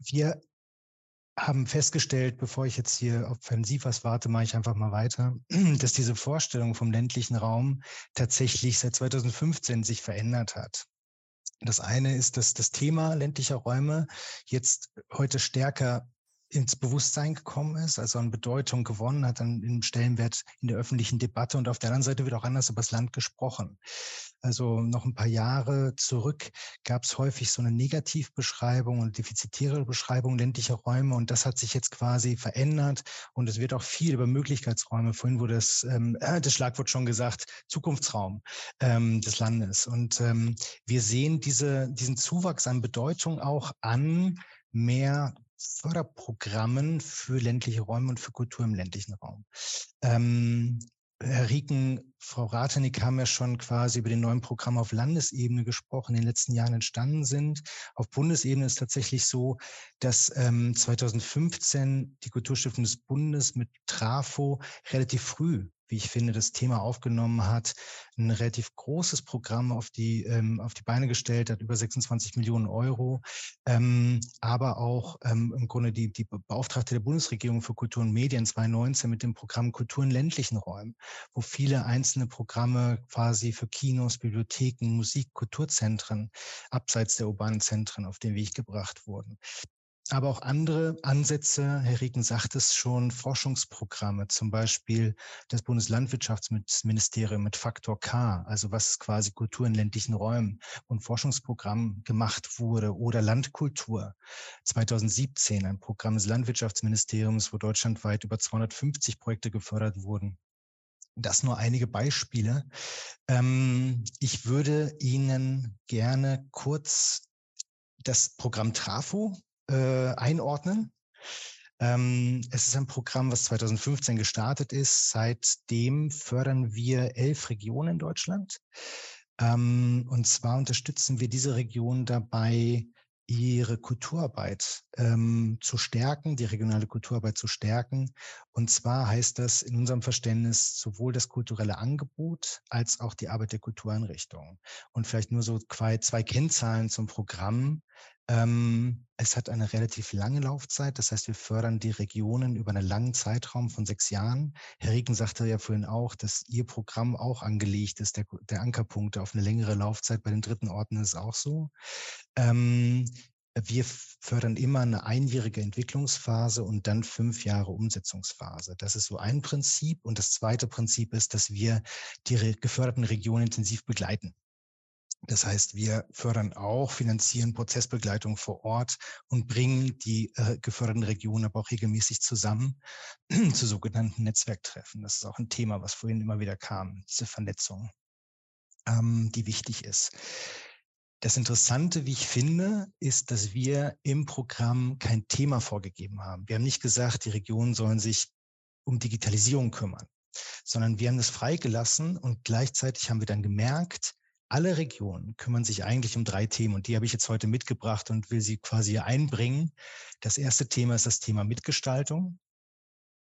[SPEAKER 4] Wir haben festgestellt, bevor ich jetzt hier offensiv was warte, mache ich einfach mal weiter, [CLEARS THROAT] dass diese Vorstellung vom ländlichen Raum tatsächlich seit 2015 sich verändert hat. Das eine ist, dass das Thema ländlicher Räume jetzt heute stärker ins Bewusstsein gekommen ist, also an Bedeutung gewonnen hat, dann im Stellenwert in der öffentlichen Debatte und auf der anderen Seite wird auch anders über das Land gesprochen. Also noch ein paar Jahre zurück gab es häufig so eine Negativbeschreibung und defizitäre Beschreibung ländlicher Räume und das hat sich jetzt quasi verändert und es wird auch viel über Möglichkeitsräume, vorhin wurde das, ähm, äh, das Schlagwort schon gesagt, Zukunftsraum ähm, des Landes. Und ähm, wir sehen diese, diesen Zuwachs an Bedeutung auch an mehr Förderprogrammen für ländliche Räume und für Kultur im ländlichen Raum. Ähm, Herr Rieken, Frau Ratenig haben ja schon quasi über die neuen Programme auf Landesebene gesprochen, in den letzten Jahren entstanden sind. Auf Bundesebene ist tatsächlich so, dass ähm, 2015 die Kulturstiftung des Bundes mit Trafo relativ früh wie ich finde, das Thema aufgenommen hat, ein relativ großes Programm auf die, ähm, auf die Beine gestellt hat, über 26 Millionen Euro, ähm, aber auch ähm, im Grunde die, die Beauftragte der Bundesregierung für Kultur und Medien 2019 mit dem Programm Kultur in ländlichen Räumen, wo viele einzelne Programme quasi für Kinos, Bibliotheken, Musik, Kulturzentren abseits der urbanen Zentren auf den Weg gebracht wurden. Aber auch andere Ansätze. Herr Rieken sagt es schon, Forschungsprogramme, zum Beispiel das Bundeslandwirtschaftsministerium mit Faktor K, also was quasi Kultur in ländlichen Räumen und Forschungsprogramm gemacht wurde oder Landkultur 2017, ein Programm des Landwirtschaftsministeriums, wo deutschlandweit über 250 Projekte gefördert wurden. Das nur einige Beispiele. Ähm, ich würde Ihnen gerne kurz das Programm Trafo äh, einordnen. Ähm, es ist ein Programm, was 2015 gestartet ist. Seitdem fördern wir elf Regionen in Deutschland. Ähm, und zwar unterstützen wir diese Regionen dabei, ihre Kulturarbeit ähm, zu stärken, die regionale Kulturarbeit zu stärken. Und zwar heißt das in unserem Verständnis sowohl das kulturelle Angebot als auch die Arbeit der Kultureinrichtungen. Und vielleicht nur so zwei, zwei Kennzahlen zum Programm. Ähm, es hat eine relativ lange Laufzeit. Das heißt, wir fördern die Regionen über einen langen Zeitraum von sechs Jahren. Herr Rieken sagte ja vorhin auch, dass Ihr Programm auch angelegt ist, der, der Ankerpunkte auf eine längere Laufzeit. Bei den dritten Orten ist es auch so. Ähm, wir fördern immer eine einjährige Entwicklungsphase und dann fünf Jahre Umsetzungsphase. Das ist so ein Prinzip. Und das zweite Prinzip ist, dass wir die geförderten Regionen intensiv begleiten. Das heißt, wir fördern auch, finanzieren Prozessbegleitung vor Ort und bringen die äh, geförderten Regionen aber auch regelmäßig zusammen [CLEARS THROAT] zu sogenannten Netzwerktreffen. Das ist auch ein Thema, was vorhin immer wieder kam, diese Vernetzung, ähm, die wichtig ist. Das Interessante, wie ich finde, ist, dass wir im Programm kein Thema vorgegeben haben. Wir haben nicht gesagt, die Regionen sollen sich um Digitalisierung kümmern, sondern wir haben das freigelassen und gleichzeitig haben wir dann gemerkt, alle Regionen kümmern sich eigentlich um drei Themen und die habe ich jetzt heute mitgebracht und will sie quasi einbringen. Das erste Thema ist das Thema Mitgestaltung.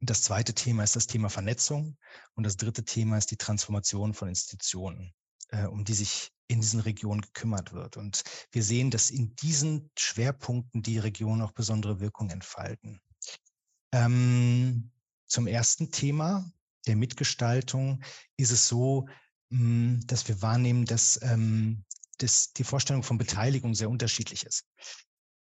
[SPEAKER 4] Das zweite Thema ist das Thema Vernetzung und das dritte Thema ist die Transformation von Institutionen, äh, um die sich in diesen Regionen gekümmert wird. Und wir sehen, dass in diesen Schwerpunkten die Regionen auch besondere Wirkung entfalten. Ähm, zum ersten Thema der Mitgestaltung ist es so, dass wir wahrnehmen, dass, ähm, dass die Vorstellung von Beteiligung sehr unterschiedlich ist.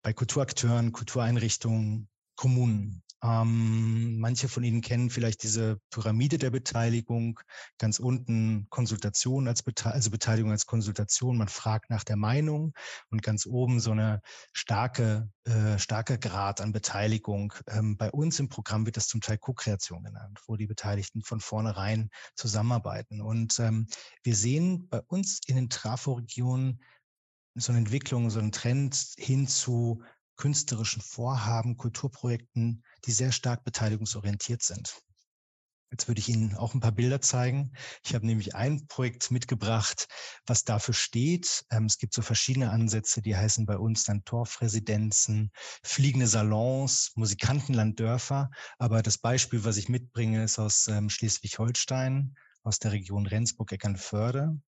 [SPEAKER 4] Bei Kulturakteuren, Kultureinrichtungen, Kommunen. Ähm, manche von Ihnen kennen vielleicht diese Pyramide der Beteiligung. Ganz unten Konsultation als Bete also Beteiligung als Konsultation. Man fragt nach der Meinung und ganz oben so eine starke, äh, starke Grad an Beteiligung. Ähm, bei uns im Programm wird das zum Teil Co-Kreation genannt, wo die Beteiligten von vornherein zusammenarbeiten. Und ähm, wir sehen bei uns in den Trafo-Regionen so eine Entwicklung, so einen Trend hin zu künstlerischen Vorhaben, Kulturprojekten, die sehr stark beteiligungsorientiert sind. Jetzt würde ich Ihnen auch ein paar Bilder zeigen. Ich habe nämlich ein Projekt mitgebracht, was dafür steht. Ähm, es gibt so verschiedene Ansätze, die heißen bei uns dann Torfresidenzen, fliegende Salons, Musikantenlanddörfer. Aber das Beispiel, was ich mitbringe, ist aus ähm, Schleswig-Holstein, aus der Region Rendsburg-Eckernförde.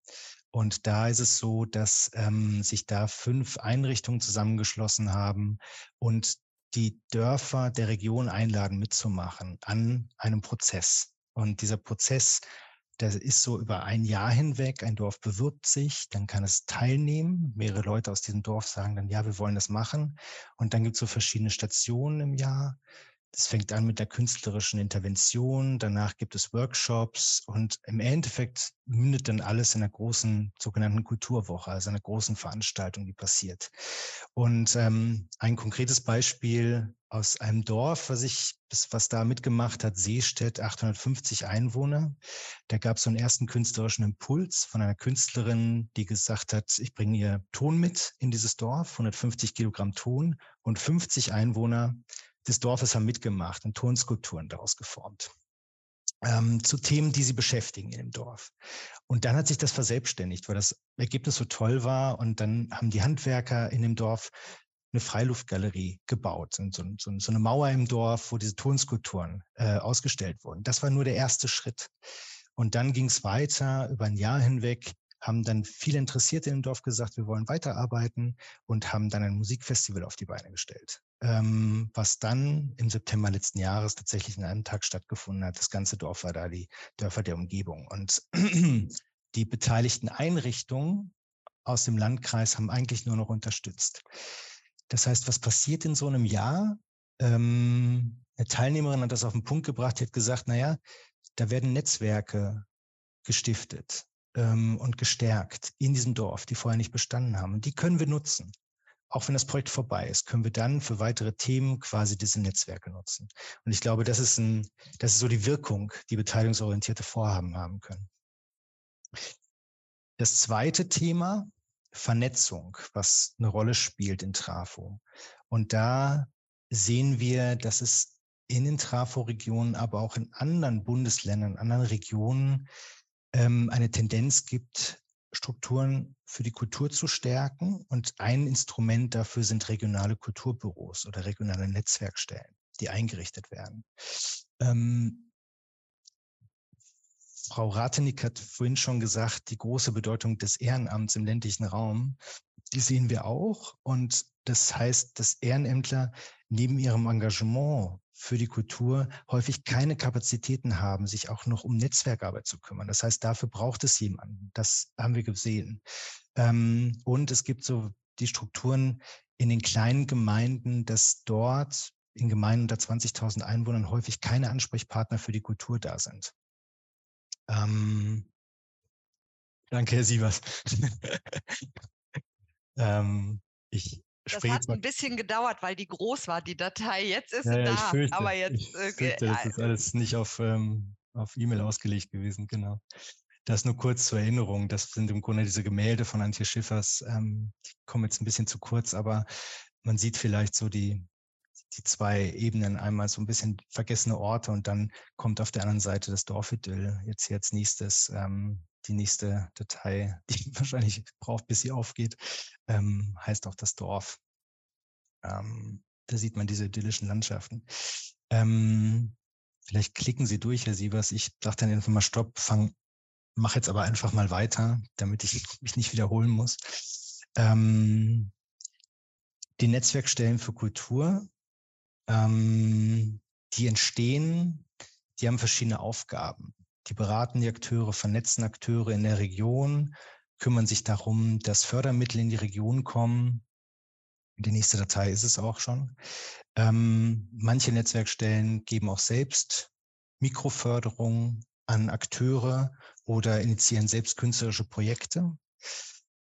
[SPEAKER 4] Und da ist es so, dass ähm, sich da fünf Einrichtungen zusammengeschlossen haben und die Dörfer der Region einladen, mitzumachen an einem Prozess. Und dieser Prozess, der ist so über ein Jahr hinweg. Ein Dorf bewirbt sich, dann kann es teilnehmen. Mehrere Leute aus diesem Dorf sagen dann, ja, wir wollen das machen. Und dann gibt es so verschiedene Stationen im Jahr. Das fängt an mit der künstlerischen Intervention, danach gibt es Workshops und im Endeffekt mündet dann alles in einer großen sogenannten Kulturwoche, also einer großen Veranstaltung, die passiert. Und ähm, ein konkretes Beispiel aus einem Dorf, was ich, was da mitgemacht hat, Seestedt, 850 Einwohner. Da gab es so einen ersten künstlerischen Impuls von einer Künstlerin, die gesagt hat, ich bringe ihr Ton mit in dieses Dorf, 150 Kilogramm Ton und 50 Einwohner des Dorfes haben mitgemacht und Tonskulpturen daraus geformt. Ähm, zu Themen, die sie beschäftigen in dem Dorf. Und dann hat sich das verselbstständigt, weil das Ergebnis so toll war. Und dann haben die Handwerker in dem Dorf eine Freiluftgalerie gebaut, so, so, so eine Mauer im Dorf, wo diese Tonskulpturen äh, ausgestellt wurden. Das war nur der erste Schritt. Und dann ging es weiter über ein Jahr hinweg haben dann viele Interessierte im Dorf gesagt, wir wollen weiterarbeiten und haben dann ein Musikfestival auf die Beine gestellt, ähm, was dann im September letzten Jahres tatsächlich in einem Tag stattgefunden hat. Das ganze Dorf war da, die Dörfer der Umgebung. Und [CLEARS THROAT] die beteiligten Einrichtungen aus dem Landkreis haben eigentlich nur noch unterstützt. Das heißt, was passiert in so einem Jahr? Ähm, eine Teilnehmerin hat das auf den Punkt gebracht, die hat gesagt, naja, da werden Netzwerke gestiftet ähm, und gestärkt in diesem Dorf, die vorher nicht bestanden haben. Die können wir nutzen. Auch wenn das Projekt vorbei ist, können wir dann für weitere Themen quasi diese Netzwerke nutzen. Und ich glaube, das ist, ein, das ist so die Wirkung, die beteiligungsorientierte Vorhaben haben können. Das zweite Thema, Vernetzung, was eine Rolle spielt in Trafo. Und da sehen wir, dass es in den Trafo-Regionen, aber auch in anderen Bundesländern, anderen Regionen ähm, eine Tendenz gibt, Strukturen für die Kultur zu stärken. Und ein Instrument dafür sind regionale Kulturbüros oder regionale Netzwerkstellen, die eingerichtet werden. Ähm, Frau Ratenig hat vorhin schon gesagt, die große Bedeutung des Ehrenamts im ländlichen Raum, die sehen wir auch. Und das heißt, dass Ehrenämtler neben ihrem Engagement für die Kultur häufig keine Kapazitäten haben, sich auch noch um Netzwerkarbeit zu kümmern. Das heißt, dafür braucht es jemanden. Das haben wir gesehen. Ähm, und es gibt so die Strukturen in den kleinen Gemeinden, dass dort in Gemeinden unter 20.000 Einwohnern häufig keine Ansprechpartner für die Kultur da sind. Ähm, danke, Herr Sievers. [LAUGHS]
[SPEAKER 1] ähm, ich das hat ein bisschen gedauert, weil die groß war, die Datei. Jetzt ist ja, sie ja, da.
[SPEAKER 4] Fürchte, aber jetzt. Ich äh, fürchte, das ist alles nicht auf, ähm, auf E-Mail ausgelegt gewesen, genau. Das nur kurz zur Erinnerung. Das sind im Grunde diese Gemälde von Antje Schiffers. Ähm, die kommen jetzt ein bisschen zu kurz, aber man sieht vielleicht so die, die zwei Ebenen. Einmal so ein bisschen vergessene Orte und dann kommt auf der anderen Seite das Dorfidyll. Jetzt hier als nächstes ähm, die nächste Datei, die [LAUGHS] wahrscheinlich braucht, bis sie aufgeht, ähm, heißt auch das Dorf. Ähm, da sieht man diese idyllischen Landschaften. Ähm, vielleicht klicken Sie durch, Herr Sievers. Ich sage dann einfach mal Stopp, fang, mach jetzt aber einfach mal weiter, damit ich [LAUGHS] mich nicht wiederholen muss. Ähm, die Netzwerkstellen für Kultur, ähm, die entstehen, die haben verschiedene Aufgaben. Die beraten die Akteure, vernetzen Akteure in der Region, kümmern sich darum, dass Fördermittel in die Region kommen. Die nächste Datei ist es auch schon. Ähm, manche Netzwerkstellen geben auch selbst Mikroförderung an Akteure oder initiieren selbst künstlerische Projekte.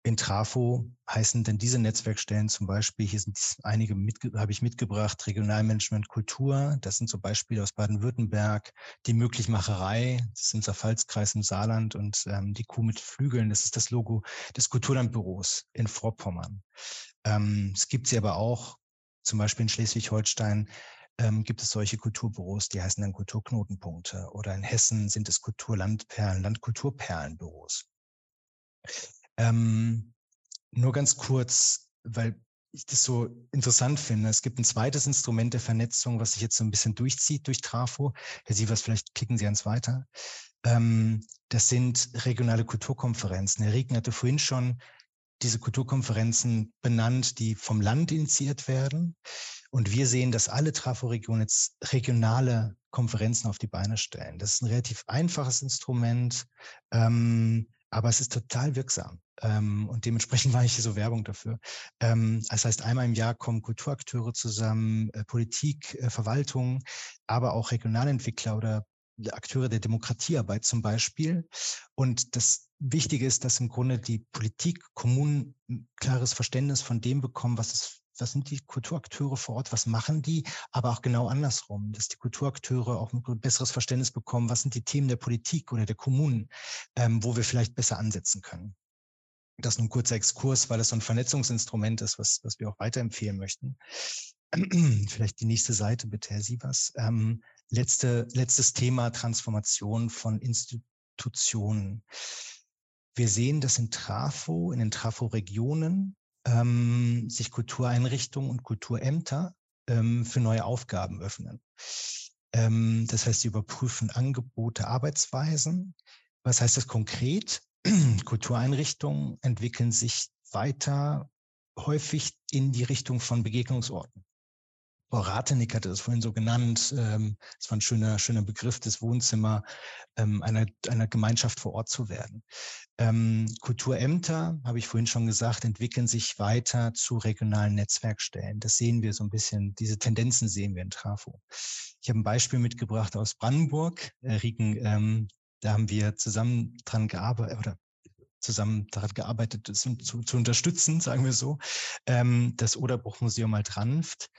[SPEAKER 4] In Trafo heißen denn diese Netzwerkstellen zum Beispiel, hier sind einige habe ich mitgebracht, Regionalmanagement Kultur, das sind so Beispiele aus Baden-Württemberg, die Möglichmacherei, das ist unser Pfalzkreis im Saarland und ähm, die Kuh mit Flügeln, das ist das Logo des Kulturlandbüros in Vorpommern. Ähm, es gibt sie aber auch, zum Beispiel in Schleswig-Holstein, ähm, gibt es solche Kulturbüros, die heißen dann Kulturknotenpunkte. Oder in Hessen sind es Kulturlandperlen, Landkulturperlenbüros. Ähm, nur ganz kurz, weil ich das so interessant finde. Es gibt ein zweites Instrument der Vernetzung, was sich jetzt so ein bisschen durchzieht durch Trafo. Herr Sievers, vielleicht klicken Sie ans weiter. Ähm, das sind regionale Kulturkonferenzen. Herr Rieken hatte vorhin schon diese Kulturkonferenzen benannt, die vom Land initiiert werden. Und wir sehen, dass alle Trafo-Regionen jetzt regionale Konferenzen auf die Beine stellen. Das ist ein relativ einfaches Instrument, ähm, aber es ist total wirksam. Ähm, und dementsprechend [LAUGHS] war ich hier so Werbung dafür. Ähm, das heißt, einmal im Jahr kommen Kulturakteure zusammen, äh, Politik, äh, Verwaltung, aber auch Regionalentwickler oder Akteure der Demokratiearbeit zum Beispiel. Und das Wichtige ist, dass im Grunde die Politik, Kommunen ein klares Verständnis von dem bekommen, was es was sind die Kulturakteure vor Ort, was machen die, aber auch genau andersrum, dass die Kulturakteure auch ein besseres Verständnis bekommen, was sind die Themen der Politik oder der Kommunen, ähm, wo wir vielleicht besser ansetzen können. Das ein kurzer Exkurs, weil es so ein Vernetzungsinstrument ist, was, was wir auch weiterempfehlen möchten. [CLEARS THROAT] Vielleicht die nächste Seite bitte, Herr Sievers. Ähm, letzte, letztes Thema Transformation von Institutionen. Wir sehen, dass in Trafo, in den Trafo-Regionen, ähm, sich Kultureinrichtungen und Kulturämter ähm, für neue Aufgaben öffnen. Ähm, das heißt, sie überprüfen Angebote, Arbeitsweisen. Was heißt das konkret? [CLEARS THROAT] Kultureinrichtungen entwickeln sich weiter häufig in die Richtung von Begegnungsorten. Frau Ratenig hatte es vorhin so genannt. Ähm, es war ein schöner, schöner Begriff, das Wohnzimmer ähm, einer, einer Gemeinschaft vor Ort zu werden. Ähm, Kulturämter, habe ich vorhin schon gesagt, entwickeln sich weiter zu regionalen Netzwerkstellen. Das sehen wir so ein bisschen, diese Tendenzen sehen wir in Trafo. Ich habe ein Beispiel mitgebracht aus Brandenburg. Äh, Rieken, ähm, da haben wir zusammen dran gearbeitet, oder zusammen daran gearbeitet, das zu, zu unterstützen, sagen wir so, ähm, das Oderbruchmuseum Altranft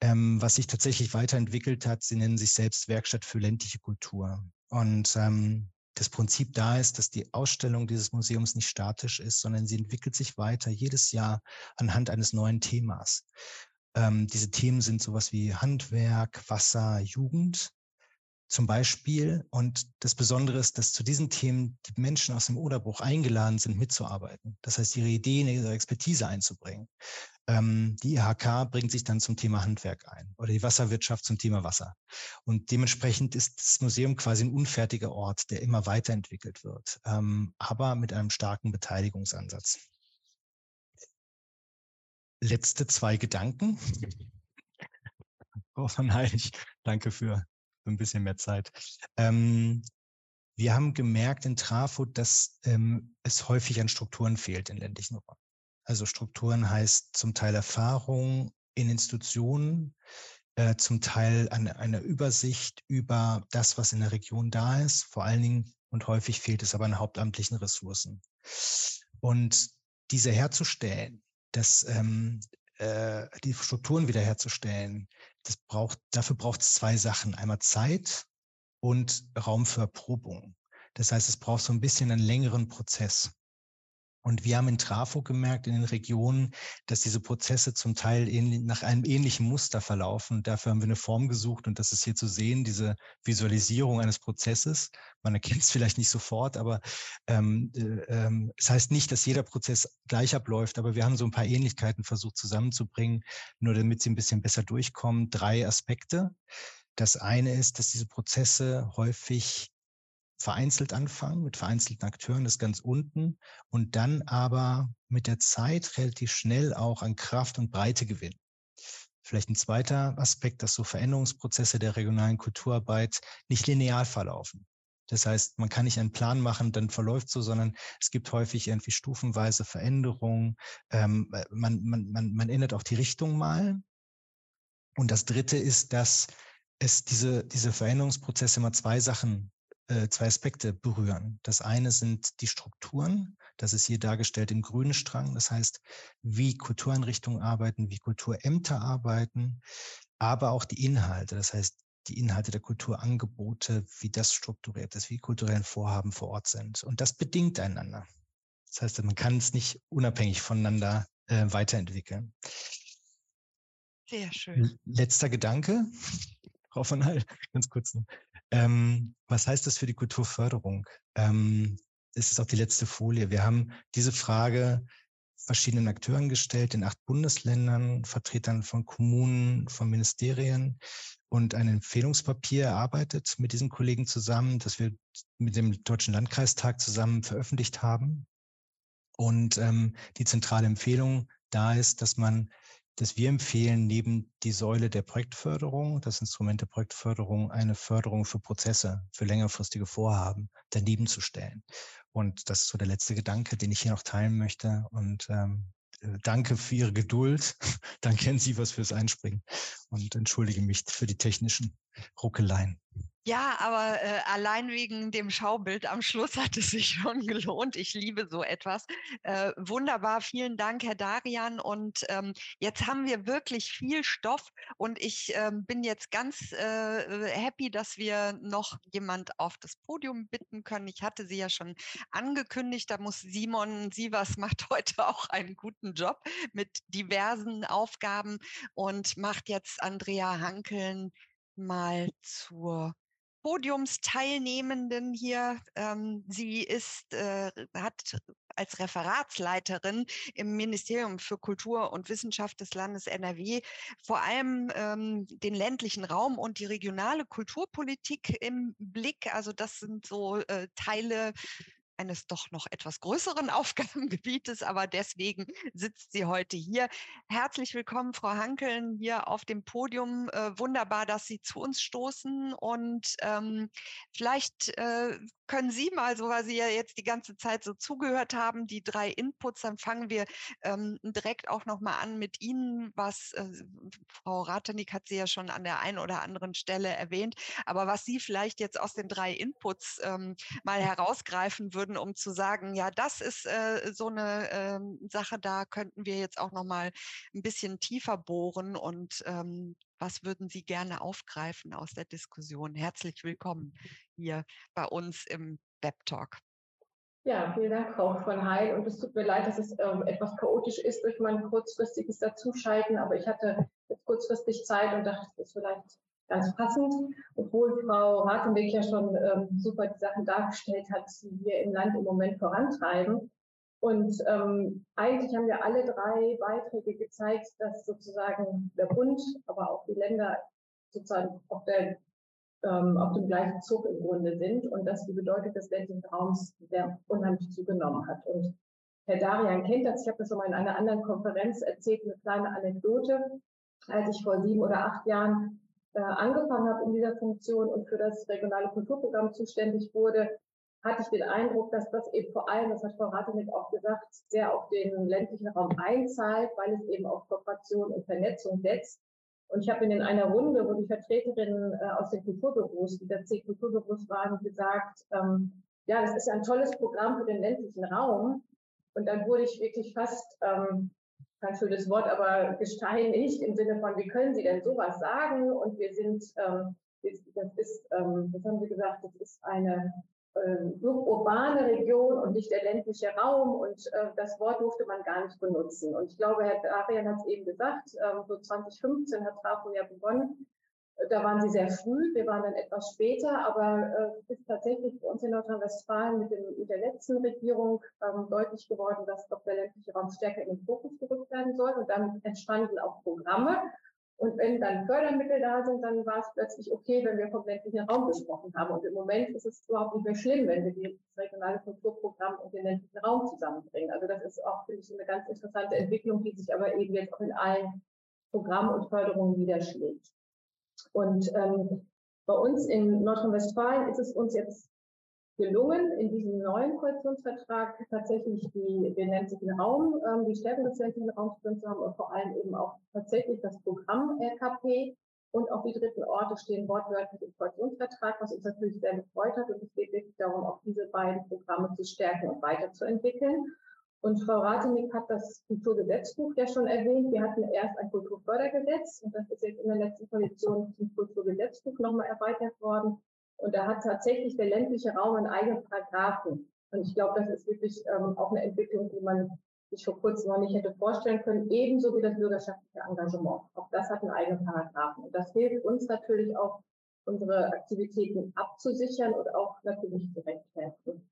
[SPEAKER 4] ähm, was sich tatsächlich weiterentwickelt hat. Sie nennen sich selbst Werkstatt für ländliche Kultur. Und ähm, das Prinzip da ist, dass die Ausstellung dieses Museums nicht statisch ist, sondern sie entwickelt sich weiter jedes Jahr anhand eines neuen Themas. Ähm, diese Themen sind sowas wie Handwerk, Wasser, Jugend zum Beispiel. Und das Besondere ist, dass zu diesen Themen die Menschen aus dem Oderbruch eingeladen sind, mitzuarbeiten. Das heißt, ihre Ideen, ihre Expertise einzubringen. Ähm, die IHK bringt sich dann zum Thema Handwerk ein oder die Wasserwirtschaft zum Thema Wasser. Und dementsprechend ist das Museum quasi ein unfertiger Ort, der immer weiterentwickelt wird, ähm, aber mit einem starken Beteiligungsansatz. Letzte zwei Gedanken. Frau von Heilig, danke für ein bisschen mehr Zeit. Ähm, wir haben gemerkt in Trafo, dass ähm, es häufig an Strukturen fehlt in ländlichen Räumen. Also Strukturen heißt zum Teil Erfahrung in Institutionen, äh, zum Teil eine, eine Übersicht über das, was in der Region da ist. Vor allen Dingen und häufig fehlt es aber an hauptamtlichen Ressourcen. Und diese herzustellen, das, ähm, äh, die Strukturen wiederherzustellen, das braucht, dafür braucht es zwei Sachen. Einmal Zeit und Raum für Erprobung. Das heißt, es braucht so ein bisschen einen längeren Prozess. Und wir haben in Trafo gemerkt, in den Regionen, dass diese Prozesse zum Teil nach einem ähnlichen Muster verlaufen. Dafür haben wir eine Form gesucht und das ist hier zu sehen, diese Visualisierung eines Prozesses. Man erkennt es vielleicht nicht sofort, aber ähm, äh, ähm, es heißt nicht, dass jeder Prozess gleich abläuft, aber wir haben so ein paar Ähnlichkeiten versucht zusammenzubringen, nur damit sie ein bisschen besser durchkommen. Drei Aspekte. Das eine ist, dass diese Prozesse häufig vereinzelt anfangen, mit vereinzelten Akteuren, das ganz unten, und dann aber mit der Zeit relativ schnell auch an Kraft und Breite gewinnen. Vielleicht ein zweiter Aspekt, dass so Veränderungsprozesse der regionalen Kulturarbeit nicht linear verlaufen. Das heißt, man kann nicht einen Plan machen, dann verläuft so, sondern es gibt häufig irgendwie stufenweise Veränderungen. Ähm, man, man, man, man ändert auch die Richtung mal. Und das Dritte ist, dass es diese, diese Veränderungsprozesse immer zwei Sachen äh, zwei Aspekte berühren. Das eine sind die Strukturen. Das ist hier dargestellt im grünen Strang. Das heißt, wie Kultureinrichtungen arbeiten, wie Kulturämter arbeiten, aber auch die Inhalte. Das heißt, die Inhalte der Kulturangebote, wie das strukturiert ist, wie kulturellen Vorhaben vor Ort sind. Und das bedingt einander. Das heißt, man kann es nicht unabhängig voneinander äh, weiterentwickeln.
[SPEAKER 1] Sehr schön.
[SPEAKER 4] Letzter Gedanke, Frau von Hall, ganz kurz noch. Ähm, was heißt das für die Kulturförderung? Ähm, es ist auch die letzte Folie. Wir haben diese Frage verschiedenen Akteuren gestellt, in acht Bundesländern, Vertretern von Kommunen, von Ministerien und ein Empfehlungspapier erarbeitet mit diesen Kollegen zusammen, das wir mit dem Deutschen Landkreistag zusammen veröffentlicht haben. Und ähm, die zentrale Empfehlung da ist, dass man dass wir empfehlen, neben die Säule der Projektförderung, das Instrument der Projektförderung, eine Förderung für Prozesse, für längerfristige Vorhaben daneben zu stellen. Und das ist so der letzte Gedanke, den ich hier noch teilen möchte. Und ähm, äh, danke für Ihre Geduld. [LAUGHS] danke an Sie was fürs Einspringen und entschuldige mich für die technischen Ruckeleien.
[SPEAKER 1] Ja, aber äh, allein wegen dem Schaubild am Schluss hat es sich schon [LAUGHS] gelohnt. Ich liebe so etwas. Äh, wunderbar, vielen Dank, Herr Darian. Und ähm, jetzt haben wir wirklich viel Stoff und ich ähm, bin jetzt ganz äh, happy, dass wir noch jemand auf das Podium bitten können. Ich hatte Sie ja schon angekündigt, da muss Simon Sievers [LAUGHS] macht heute auch einen guten Job mit diversen Aufgaben und macht jetzt Andrea Hankeln mal zur Podiumsteilnehmenden hier. Ähm, sie ist, äh, hat als Referatsleiterin im Ministerium für Kultur und Wissenschaft des Landes NRW vor allem ähm, den ländlichen Raum und die regionale Kulturpolitik im Blick. Also das sind so äh, Teile eines doch noch etwas größeren [LAUGHS] Aufgabengebietes, aber deswegen sitzt sie heute hier. Herzlich willkommen, Frau Hankeln, hier auf dem Podium. Äh, wunderbar, dass Sie zu uns stoßen und ähm, vielleicht äh, können Sie mal, so weil Sie ja jetzt die ganze Zeit so zugehört haben, die drei Inputs, dann fangen wir ähm, direkt auch nochmal an mit Ihnen, was äh, Frau Ratenik hat Sie ja schon an der einen oder anderen Stelle erwähnt, aber was Sie vielleicht jetzt aus den drei Inputs ähm, mal herausgreifen würden, um zu sagen, ja, das ist äh, so eine ähm, Sache, da könnten wir jetzt auch nochmal ein bisschen tiefer bohren und ähm, was würden Sie gerne aufgreifen aus der Diskussion? Herzlich willkommen hier bei uns im Web Talk.
[SPEAKER 5] Ja, vielen Dank, Frau von Heil. Und es tut mir leid, dass es ähm, etwas chaotisch ist durch mein kurzfristiges Dazuschalten, aber ich hatte jetzt kurzfristig Zeit und dachte, das ist vielleicht ganz passend, obwohl Frau Ratenweg ja schon ähm, super die Sachen dargestellt hat, die wir im Land im Moment vorantreiben. Und ähm, eigentlich haben wir alle drei Beiträge gezeigt, dass sozusagen der Bund, aber auch die Länder sozusagen auf, der, ähm, auf dem gleichen Zug im Grunde sind und dass die Bedeutung des ländlichen Raums sehr unheimlich zugenommen hat. Und Herr Darian kennt das, ich habe das schon mal in einer anderen Konferenz erzählt, eine kleine Anekdote. Als ich vor sieben oder acht Jahren äh, angefangen habe in dieser Funktion und für das regionale Kulturprogramm zuständig wurde, hatte ich den Eindruck, dass das eben vor allem, das hat Frau Ratenik auch gesagt, sehr auf den ländlichen Raum einzahlt, weil es eben auf Kooperation und Vernetzung setzt. Und ich habe in einer Runde, wo die Vertreterinnen äh, aus den Kulturbüros, die der C-Kulturbüros waren, gesagt, ähm, ja, das ist ein tolles Programm für den ländlichen Raum. Und dann wurde ich wirklich fast, ähm, kein schönes Wort, aber gesteinigt im Sinne von, wie können Sie denn sowas sagen? Und wir sind, ähm, das ist, ähm, was haben Sie gesagt, das ist eine äh, urbane Region und nicht der ländliche Raum und äh, das Wort durfte man gar nicht benutzen. Und ich glaube, Herr Arian hat es eben gesagt, äh, so 2015 hat Trafo ja begonnen. Äh, da waren sie sehr früh, wir waren dann etwas später, aber äh, es ist tatsächlich für uns in Nordrhein-Westfalen mit, mit, der letzten Regierung ähm, deutlich geworden, dass doch der ländliche Raum stärker in den Fokus gerückt werden soll. Und dann entstanden auch Programme. Und wenn dann Fördermittel da sind, dann war es plötzlich okay, wenn wir vom ländlichen Raum gesprochen haben. Und im Moment ist es überhaupt nicht mehr schlimm, wenn wir das regionale Kulturprogramm und den ländlichen Raum zusammenbringen. Also das ist auch, finde ich, eine ganz interessante Entwicklung, die sich aber eben jetzt auch in allen Programmen und Förderungen niederschlägt. Und ähm, bei uns in Nordrhein-Westfalen ist es uns jetzt gelungen, in diesem neuen Koalitionsvertrag tatsächlich die, den Raum, ähm, die Stärkung des ländlichen Raums drin zu haben und vor allem eben auch tatsächlich das Programm LKP und auch die dritten Orte stehen wortwörtlich im Koalitionsvertrag, was uns natürlich sehr gefreut hat. Und es geht wirklich darum, auch diese beiden Programme zu stärken und weiterzuentwickeln. Und Frau Ratenig hat das Kulturgesetzbuch ja schon erwähnt. Wir hatten erst ein Kulturfördergesetz und das ist jetzt in der letzten Koalition zum Kulturgesetzbuch nochmal erweitert worden. Und da hat tatsächlich der ländliche Raum einen eigenen Paragraphen. Und ich glaube, das ist wirklich ähm, auch eine Entwicklung, die man sich vor kurzem noch nicht hätte vorstellen können, ebenso wie das bürgerschaftliche Engagement. Auch das hat einen eigenen Paragraphen. Und das hilft uns natürlich auch, unsere Aktivitäten abzusichern und auch natürlich zu rechtfertigen.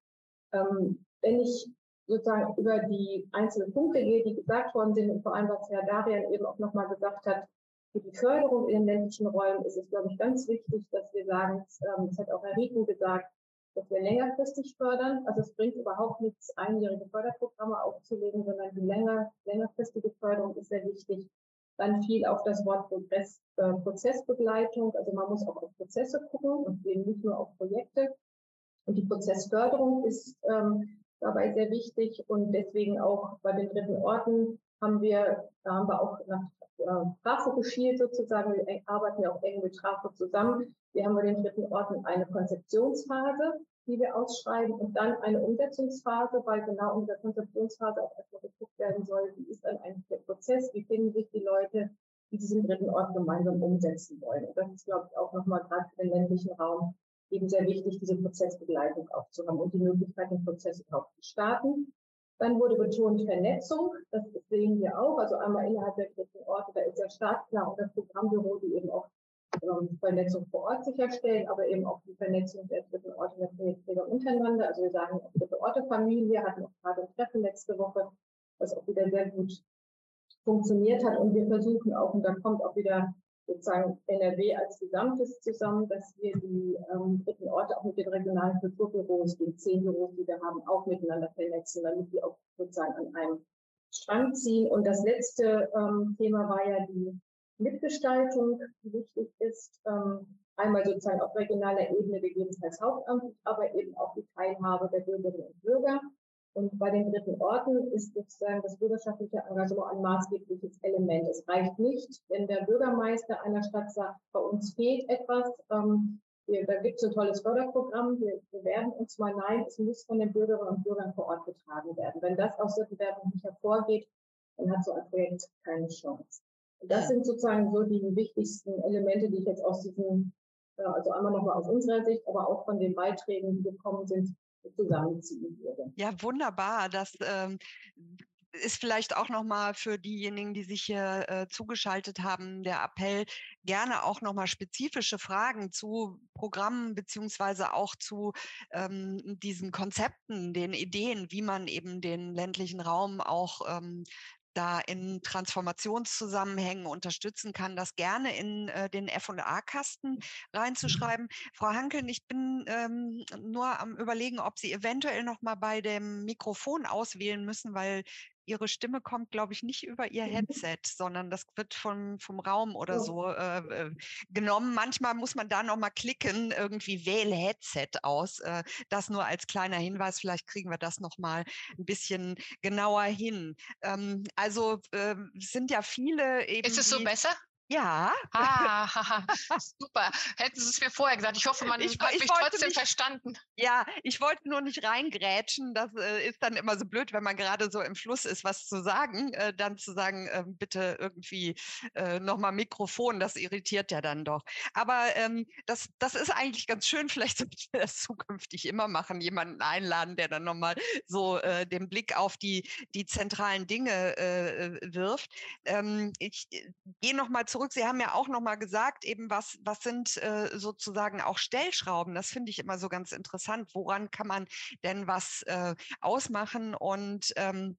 [SPEAKER 5] Ähm, wenn ich sozusagen über die einzelnen Punkte gehe, die gesagt worden sind und vor allem, was Herr Darian eben auch nochmal gesagt hat, für die Förderung in den ländlichen Räumen ist es, glaube ich, ganz wichtig, dass wir sagen, ähm, das hat auch Herr Rieken gesagt, dass wir längerfristig fördern. Also es bringt überhaupt nichts, einjährige Förderprogramme aufzulegen, sondern die länger, längerfristige Förderung ist sehr wichtig. Dann viel auf das Wort Progress, äh, Prozessbegleitung. Also man muss auch auf Prozesse gucken und eben nicht nur auf Projekte. Und die Prozessförderung ist ähm, dabei sehr wichtig und deswegen auch bei den dritten Orten haben wir, da haben wir auch nach äh, Trafo geschielt sozusagen. Wir arbeiten ja auch eng mit Trafo zusammen. Wir haben bei den dritten Orten eine Konzeptionsphase, die wir ausschreiben und dann eine Umsetzungsphase, weil genau in der Konzeptionsphase auch erstmal geguckt werden soll, wie ist dann eigentlich der Prozess, wie finden sich die Leute, die diesen dritten Ort gemeinsam umsetzen wollen. Und das ist, glaube ich, auch nochmal gerade für den ländlichen Raum eben sehr wichtig, diese Prozessbegleitung auch zu haben und die Möglichkeit, den Prozess überhaupt zu starten. Dann wurde betont Vernetzung, das sehen wir auch, also einmal innerhalb der dritten Orte, da ist ja startklar und das Programmbüro, die eben auch ähm, Vernetzung vor Ort sicherstellen, aber eben auch die Vernetzung der dritten Orte der Projektträger untereinander. Also wir sagen auch dritte Orte Familie, hatten auch gerade ein Treffen letzte Woche, was auch wieder sehr gut funktioniert hat und wir versuchen auch, und da kommt auch wieder sozusagen NRW als Gesamtes zusammen, dass wir die ähm, dritten Orte auch mit den regionalen Kulturbüros, den zehn Büros, die wir haben, auch miteinander vernetzen, damit die auch sozusagen an einem Strang ziehen. Und das letzte ähm, Thema war ja die Mitgestaltung, die wichtig ist. Ähm, einmal sozusagen auf regionaler Ebene gegebenenfalls hauptamtlich, aber eben auch die Teilhabe der Bürgerinnen und Bürger. Und bei den dritten Orten ist sozusagen das bürgerschaftliche Engagement ein maßgebliches Element. Es reicht nicht, wenn der Bürgermeister einer Stadt sagt, bei uns fehlt etwas, ähm, wir, da gibt es ein tolles Förderprogramm, wir bewerben uns mal. Nein, es muss von den Bürgerinnen und Bürgern vor Ort getragen werden. Wenn das aus der Bewerbung nicht hervorgeht, dann hat so ein Projekt keine Chance. Und das sind sozusagen so die wichtigsten Elemente, die ich jetzt aus diesem, also einmal nochmal aus unserer Sicht, aber auch von den Beiträgen, die gekommen sind, zusammenziehen.
[SPEAKER 1] Ja, wunderbar. Das ähm, ist vielleicht auch nochmal für diejenigen, die sich hier äh, zugeschaltet haben, der Appell, gerne auch nochmal spezifische Fragen zu Programmen beziehungsweise auch zu ähm, diesen Konzepten, den Ideen, wie man eben den ländlichen Raum auch ähm, da in Transformationszusammenhängen unterstützen kann, das gerne in äh, den F&A-Kasten mhm. reinzuschreiben. Frau Hankeln, ich bin ähm, nur am überlegen, ob Sie eventuell noch mal bei dem Mikrofon auswählen müssen, weil ihre Stimme kommt, glaube ich, nicht über ihr mhm. Headset, sondern das wird von, vom Raum oder so äh, äh, genommen. Manchmal muss man da nochmal klicken, irgendwie wähle Headset aus. Äh, das nur als kleiner Hinweis. Vielleicht kriegen wir das nochmal ein bisschen genauer hin. Ähm, also äh, sind ja viele eben.
[SPEAKER 6] Ist es so besser?
[SPEAKER 1] Ja.
[SPEAKER 6] Ah, [LAUGHS] super. Hätten Sie es mir vorher gesagt. Ich hoffe, man ich, hat ich mich trotzdem nicht, verstanden.
[SPEAKER 1] Ja, ich wollte nur nicht reingrätschen. Das äh, ist dann immer so blöd, wenn man gerade so im Fluss ist, was zu sagen. Äh, dann zu sagen, äh, bitte irgendwie äh, nochmal Mikrofon, das irritiert ja dann doch. Aber ähm, das, das ist eigentlich ganz schön. [LAUGHS] Vielleicht sollten wir das zukünftig immer machen, jemanden einladen, der dann nochmal so äh, den Blick auf die, die zentralen Dinge äh, äh wirft. Ähm, ich gehe nochmal zurück zurück. Sie haben ja auch noch mal gesagt, eben was, was sind äh, sozusagen auch Stellschrauben? Das finde ich immer so ganz interessant. Woran kann man denn was äh, ausmachen? Und ähm,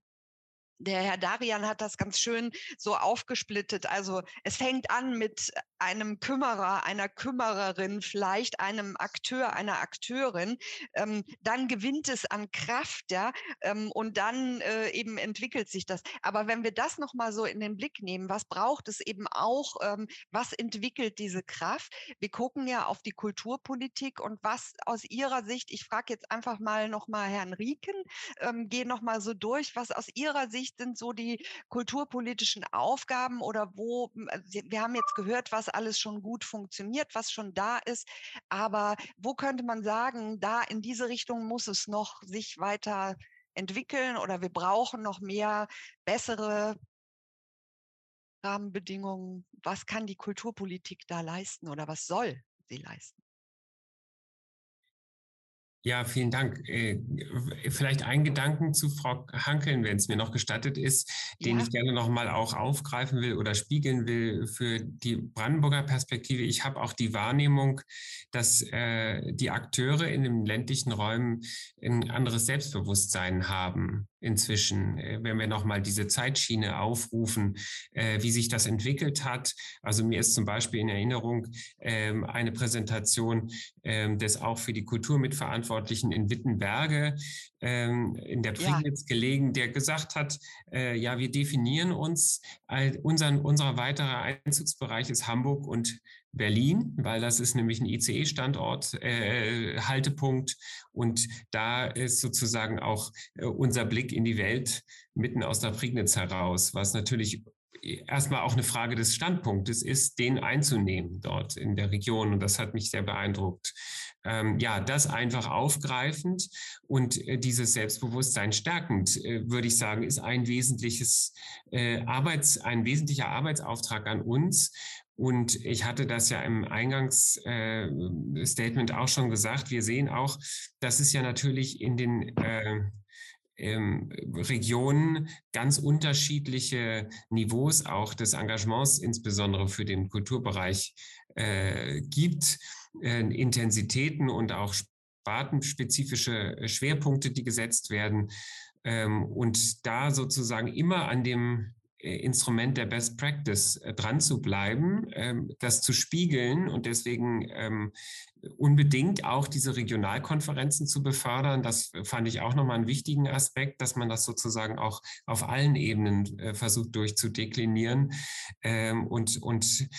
[SPEAKER 1] der Herr Darian hat das ganz schön so aufgesplittet. Also es fängt an mit einem Kümmerer, einer Kümmererin, vielleicht einem Akteur, einer Akteurin. Ähm, dann gewinnt es an Kraft, ja, ähm, und dann äh, eben entwickelt sich das. Aber wenn wir das nochmal so in den Blick nehmen, was braucht es eben auch? Ähm, was entwickelt diese Kraft? Wir gucken ja auf die Kulturpolitik und was aus Ihrer Sicht, ich frage jetzt einfach mal nochmal Herrn Rieken, ähm, gehe nochmal so durch, was aus Ihrer Sicht sind so die kulturpolitischen Aufgaben oder wo, äh, wir haben jetzt gehört, was alles schon gut funktioniert, was schon da ist, aber wo könnte man sagen, da in diese Richtung muss es noch sich weiter entwickeln oder wir brauchen noch mehr bessere Rahmenbedingungen. Was kann die Kulturpolitik da leisten oder was soll sie leisten?
[SPEAKER 2] Ja, vielen Dank. Äh, vielleicht ein Gedanken zu Frau Hankeln, wenn es mir noch gestattet ist, den ja. ich gerne noch mal auch aufgreifen will oder spiegeln will für die Brandenburger Perspektive. Ich habe auch die Wahrnehmung, dass äh, die Akteure in den ländlichen Räumen ein anderes Selbstbewusstsein haben inzwischen, äh, wenn wir nochmal diese Zeitschiene aufrufen, äh, wie sich das entwickelt hat. Also mir ist zum Beispiel in Erinnerung ähm, eine Präsentation ähm, des auch für die Kultur mitverantwortlichen in Wittenberge ähm, in der Prignitz ja. gelegen, der gesagt hat, äh, ja, wir definieren uns, unseren, unser weiterer Einzugsbereich ist Hamburg und Berlin, weil das ist nämlich ein ICE-Standort, äh, Haltepunkt und da ist sozusagen auch äh, unser Blick in die Welt mitten aus der Prignitz heraus, was natürlich erstmal auch eine Frage des Standpunktes ist, den einzunehmen dort in der Region. Und das hat mich sehr beeindruckt. Ähm, ja, das einfach aufgreifend und äh, dieses Selbstbewusstsein stärkend, äh, würde ich sagen, ist ein wesentliches äh, Arbeits, ein wesentlicher Arbeitsauftrag an uns, und ich hatte das ja im Eingangsstatement äh, auch schon gesagt. Wir sehen auch, dass es ja natürlich in den äh, ähm, Regionen ganz unterschiedliche Niveaus auch des Engagements, insbesondere für den Kulturbereich, äh, gibt, äh, Intensitäten und auch spartenspezifische Schwerpunkte, die gesetzt werden. Ähm, und da sozusagen immer an dem Instrument der Best Practice äh, dran zu bleiben, ähm, das zu spiegeln und deswegen ähm, unbedingt auch diese Regionalkonferenzen zu befördern. Das fand ich auch nochmal einen wichtigen Aspekt, dass man das sozusagen auch auf allen Ebenen äh, versucht durchzudeklinieren. Ähm, und und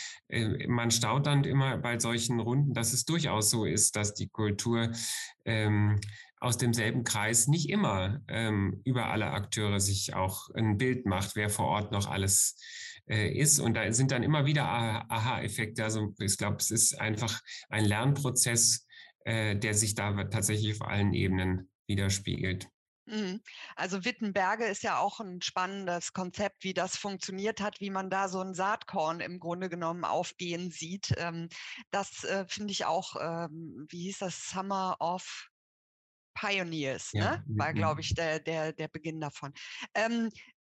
[SPEAKER 2] man staut dann immer bei solchen Runden, dass es durchaus so ist, dass die Kultur aus demselben Kreis nicht immer ähm, über alle Akteure sich auch ein Bild macht, wer vor Ort noch alles äh, ist. Und da sind dann immer wieder Aha-Effekte. Also ich glaube, es ist einfach ein Lernprozess, äh, der sich da tatsächlich auf allen Ebenen widerspiegelt.
[SPEAKER 1] Mhm. Also Wittenberge ist ja auch ein spannendes Konzept, wie das funktioniert hat, wie man da so ein Saatkorn im Grunde genommen aufgehen sieht. Ähm, das äh, finde ich auch, ähm, wie hieß das, Summer of Pioneers, ja. ne? war, glaube ich, der, der, der Beginn davon. Ähm,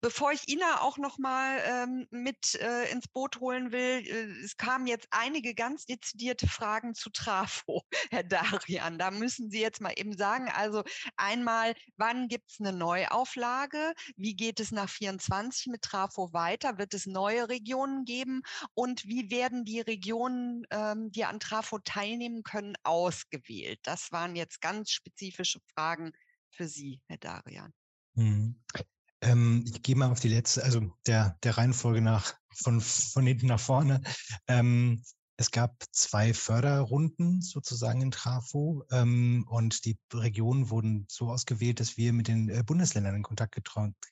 [SPEAKER 1] Bevor ich Ina auch noch mal ähm, mit äh, ins Boot holen will, äh, es kamen jetzt einige ganz dezidierte Fragen zu Trafo, [LAUGHS] Herr Darian. Da müssen Sie jetzt mal eben sagen, also einmal, wann gibt es eine Neuauflage? Wie geht es nach 24 mit Trafo weiter? Wird es neue Regionen geben? Und wie werden die Regionen, ähm, die an Trafo teilnehmen können, ausgewählt? Das waren jetzt ganz spezifische Fragen für Sie, Herr Darian.
[SPEAKER 4] Mhm. Ähm, ich gehe mal auf die letzte, also der, der Reihenfolge nach, von, von hinten nach vorne. Ähm, es gab zwei Förderrunden sozusagen in Trafo ähm, und die Regionen wurden so ausgewählt, dass wir mit den äh, Bundesländern in Kontakt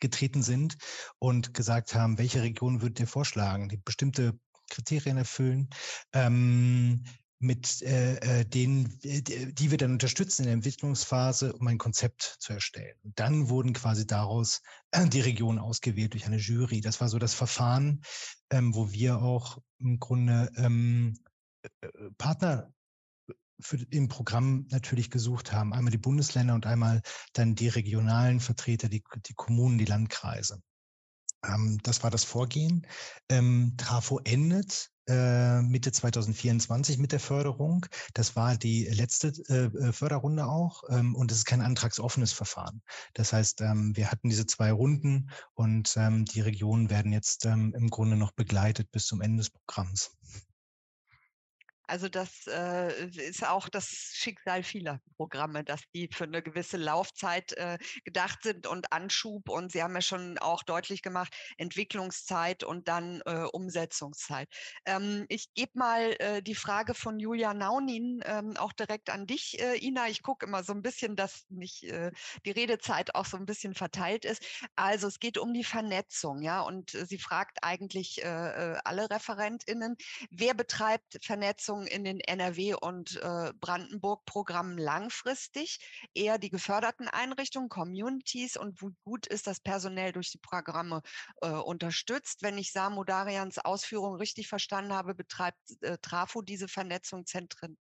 [SPEAKER 4] getreten sind und gesagt haben, welche Region würdet ihr vorschlagen, die bestimmte Kriterien erfüllen. Ähm, mit äh, äh denen, äh, die wir dann unterstützen in der Entwicklungsphase, um ein Konzept zu erstellen. Und dann wurden quasi daraus äh, die Regionen ausgewählt durch eine Jury. Das war so das Verfahren, ähm, wo wir auch im Grunde ähm, äh, Partner für, im Programm natürlich gesucht haben. Einmal die Bundesländer und einmal dann die regionalen Vertreter, die, die Kommunen, die Landkreise. Ähm, das war das Vorgehen. Ähm, Trafo endet Mitte 2024 mit der Förderung. Das war die letzte äh, äh, Förderrunde auch ähm, und es ist kein antragsoffenes Verfahren. Das heißt, ähm, wir hatten diese zwei Runden und ähm, die Regionen werden jetzt im Grunde noch begleitet bis zum Ende des Programms.
[SPEAKER 1] Also das äh, ist auch das Schicksal vieler Programme, dass die für eine gewisse Laufzeit äh, gedacht sind und Anschub. Und Sie haben ja schon auch deutlich gemacht, Entwicklungszeit und dann äh, Umsetzungszeit. Ähm, ich gebe mal äh, die Frage von Julia Naunin ähm, auch direkt an dich, äh, Ina. Ich gucke immer so ein bisschen, dass nicht äh, die Redezeit auch so ein bisschen verteilt ist. Also es geht um die Vernetzung, ja, und sie fragt eigentlich alle ReferentInnen, wer betreibt Vernetzung Umsetzung in den NRW- und äh, Brandenburg-Programmen langfristig, eher die geförderten Einrichtungen, Communities und wie gut ist das personell durch die Programme äh, unterstützt. Wenn ich Samu Darians Ausführungen richtig verstanden habe, betreibt äh, Trafo diese Vernetzung zentren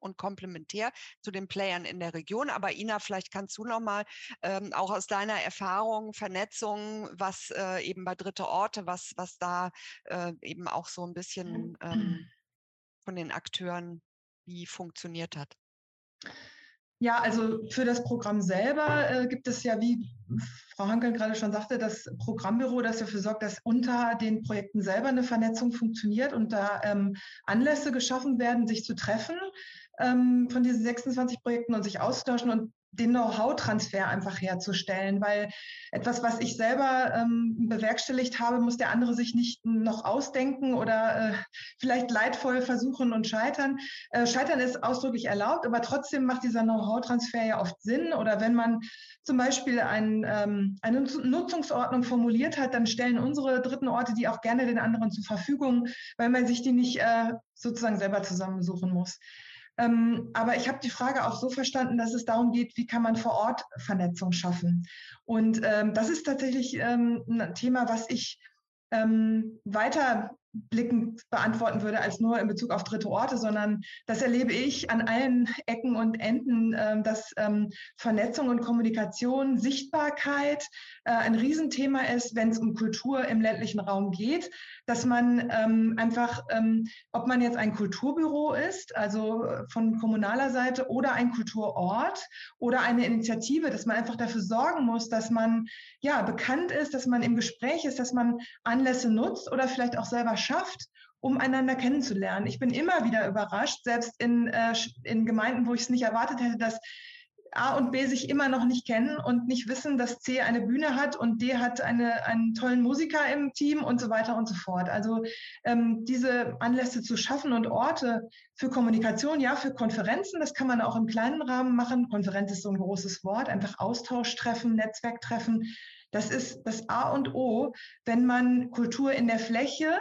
[SPEAKER 1] und komplementär zu den Playern in der Region. Aber Ina, vielleicht kannst du noch mal ähm, auch aus deiner Erfahrung, Vernetzung, was äh, eben bei Dritte Orte, was, was da äh, eben auch so ein bisschen ähm, von den Akteuren wie funktioniert hat?
[SPEAKER 3] Ja, also für das Programm selber äh, gibt es ja, wie Frau Hankel gerade schon sagte, das Programmbüro, das dafür sorgt, dass unter den Projekten selber eine Vernetzung funktioniert und da ähm, Anlässe geschaffen werden, sich zu treffen ähm, von diesen 26 Projekten und sich austauschen und den Know-how-Transfer einfach herzustellen, weil etwas, was ich selber ähm, bewerkstelligt habe, muss der andere sich nicht noch ausdenken oder äh, vielleicht leidvoll versuchen und scheitern. Äh, scheitern ist ausdrücklich erlaubt, aber trotzdem macht dieser Know-how-Transfer ja oft Sinn. Oder wenn man zum Beispiel ein, ähm, eine Nutzungsordnung formuliert hat, dann stellen unsere dritten Orte die auch gerne den anderen zur Verfügung, weil man sich die nicht äh, sozusagen selber zusammensuchen muss. Ähm, aber ich habe die Frage auch so verstanden, dass es darum geht, wie kann man vor Ort Vernetzung schaffen. Und ähm, das ist tatsächlich ähm, ein Thema, was ich ähm, weiter blickend beantworten würde als nur in Bezug auf dritte Orte, sondern das erlebe ich an allen Ecken und Enden, äh, dass ähm, Vernetzung und Kommunikation, Sichtbarkeit äh, ein Riesenthema ist, wenn es um Kultur im ländlichen Raum geht, dass man ähm, einfach, ähm, ob man jetzt ein Kulturbüro ist, also von kommunaler Seite oder ein Kulturort oder eine Initiative, dass man einfach dafür sorgen muss, dass man ja bekannt ist, dass man im Gespräch ist, dass man Anlässe nutzt oder vielleicht auch selber schafft, um einander kennenzulernen. Ich bin immer wieder überrascht, selbst in, äh, in Gemeinden, wo ich es nicht erwartet hätte, dass A und B sich immer noch nicht kennen und nicht wissen, dass C eine Bühne hat und D hat eine, einen tollen Musiker im Team und so weiter und so fort. Also ähm, diese Anlässe zu schaffen und Orte für Kommunikation, ja, für Konferenzen, das kann man auch im kleinen Rahmen machen. Konferenz ist so ein großes Wort, einfach Austauschtreffen, Netzwerktreffen. Das ist das A und O, wenn man Kultur in der Fläche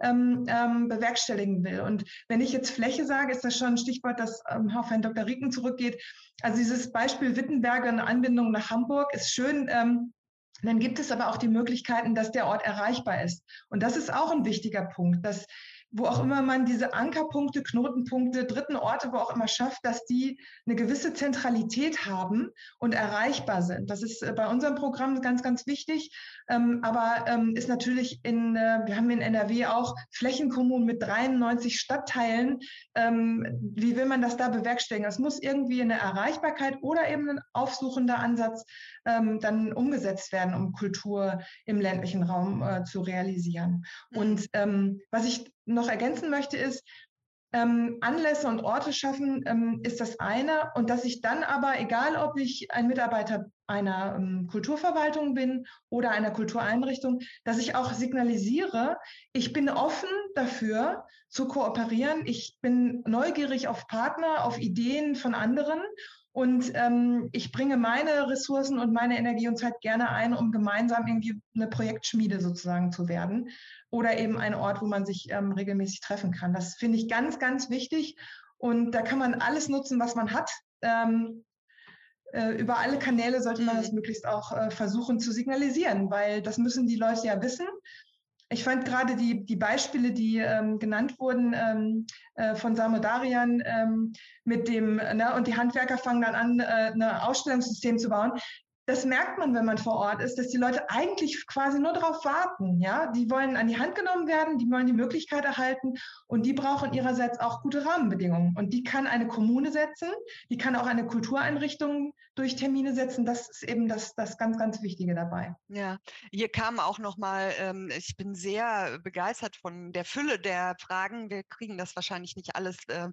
[SPEAKER 3] ähm, ähm, bewerkstelligen will. Und wenn ich jetzt Fläche sage, ist das schon ein Stichwort, das ähm, auf Herrn Dr. Rieken zurückgeht. Also dieses Beispiel Wittenberge eine Anbindung nach Hamburg ist schön. Ähm, dann gibt es aber auch die Möglichkeiten, dass der Ort erreichbar ist. Und das ist auch ein wichtiger Punkt, dass wo auch immer man diese Ankerpunkte, Knotenpunkte, dritten Orte, wo auch immer schafft, dass die eine gewisse Zentralität haben und erreichbar sind. Das ist äh, bei unserem Programm ganz, ganz wichtig. Ähm, aber ähm, ist natürlich in, äh, wir haben in NRW auch Flächenkommunen mit 93 Stadtteilen. Ähm, wie will man das da bewerkstelligen? Es muss irgendwie eine Erreichbarkeit oder eben ein aufsuchender Ansatz dann umgesetzt werden, um Kultur im ländlichen Raum äh, zu realisieren. Mhm. Und was ich noch ergänzen möchte, ist, ähm, Anlässe und Orte schaffen ähm, ist das eine. Und dass ich dann aber, egal ob ich ein Mitarbeiter einer ähm, Kulturverwaltung bin oder einer Kultureinrichtung, dass ich auch signalisiere, ich bin offen dafür zu kooperieren, ich bin neugierig auf Partner, auf Ideen von anderen und ähm, ich bringe meine Ressourcen und meine Energie und Zeit gerne ein, um gemeinsam irgendwie eine Projektschmiede sozusagen zu werden oder eben ein Ort, wo man sich ähm, regelmäßig treffen kann. Das finde ich ganz, ganz wichtig. Und da kann man alles nutzen, was man hat. Ähm, äh, über alle Kanäle sollte man das mhm. möglichst auch äh, versuchen zu signalisieren, weil das müssen die Leute ja wissen. Ich fand gerade die, die Beispiele, die ähm, genannt wurden ähm, äh, von Samodarian ähm, mit dem, ne, und die Handwerker fangen dann an, äh, ein Ausstellungssystem zu bauen das merkt man, wenn man vor Ort ist, dass die Leute eigentlich quasi nur darauf warten. Ja, die wollen an die Hand genommen werden, die wollen die Möglichkeit erhalten und die brauchen ihrerseits auch gute Rahmenbedingungen. Und die kann eine Kommune setzen, die kann auch eine Kultureinrichtung durch Termine setzen. Das ist eben das, das ganz, ganz Wichtige dabei.
[SPEAKER 1] Ja, hier kam auch noch mal. Ähm, ich bin sehr begeistert von der Fülle der Fragen. Wir kriegen das wahrscheinlich nicht alles äh,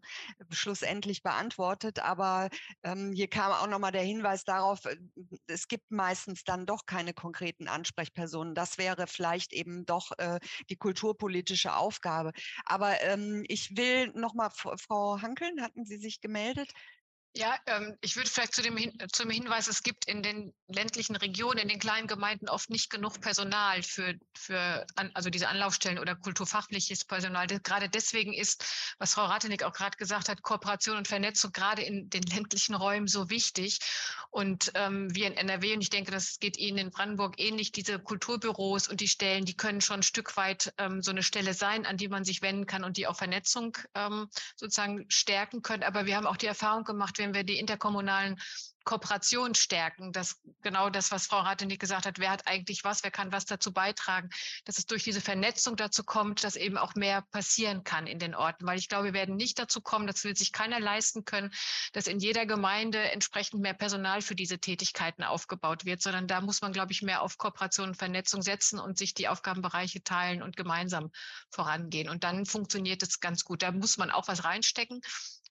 [SPEAKER 1] schlussendlich beantwortet, aber ähm, hier kam auch noch mal der Hinweis darauf. Äh, es gibt meistens dann doch keine konkreten Ansprechpersonen. Das wäre vielleicht eben doch äh, die kulturpolitische Aufgabe. Aber ähm, ich will noch mal, Frau Hankeln, hatten Sie sich gemeldet?
[SPEAKER 6] Ja, ähm, ich würde vielleicht zu dem Hin zum Hinweis, es gibt in den ländlichen Regionen, in den kleinen Gemeinden oft nicht genug Personal für, für an, also diese Anlaufstellen oder kulturfachliches Personal. Das, gerade deswegen ist, was Frau Ratenig auch gerade gesagt hat, Kooperation und Vernetzung gerade in den ländlichen Räumen so wichtig. Und ähm, wir in NRW, und ich denke, das geht Ihnen in Brandenburg ähnlich, diese Kulturbüros und die Stellen, die können schon ein Stück weit ähm, so eine Stelle sein, an die man sich wenden kann und die auch Vernetzung ähm, sozusagen stärken können. Aber wir haben auch die Erfahrung gemacht, wenn wir die interkommunalen Kooperation stärken. Das genau das, was Frau Ratenig gesagt hat. Wer hat eigentlich was? Wer kann was dazu beitragen? Dass es durch diese Vernetzung dazu kommt, dass eben auch mehr passieren kann in den Orten. Weil ich glaube, wir werden nicht dazu kommen, das will sich keiner leisten können, dass in jeder Gemeinde entsprechend mehr Personal für diese Tätigkeiten aufgebaut wird, sondern da muss man, glaube ich, mehr auf Kooperation und Vernetzung setzen und sich die Aufgabenbereiche teilen und gemeinsam vorangehen. Und dann funktioniert es ganz gut. Da muss man auch was reinstecken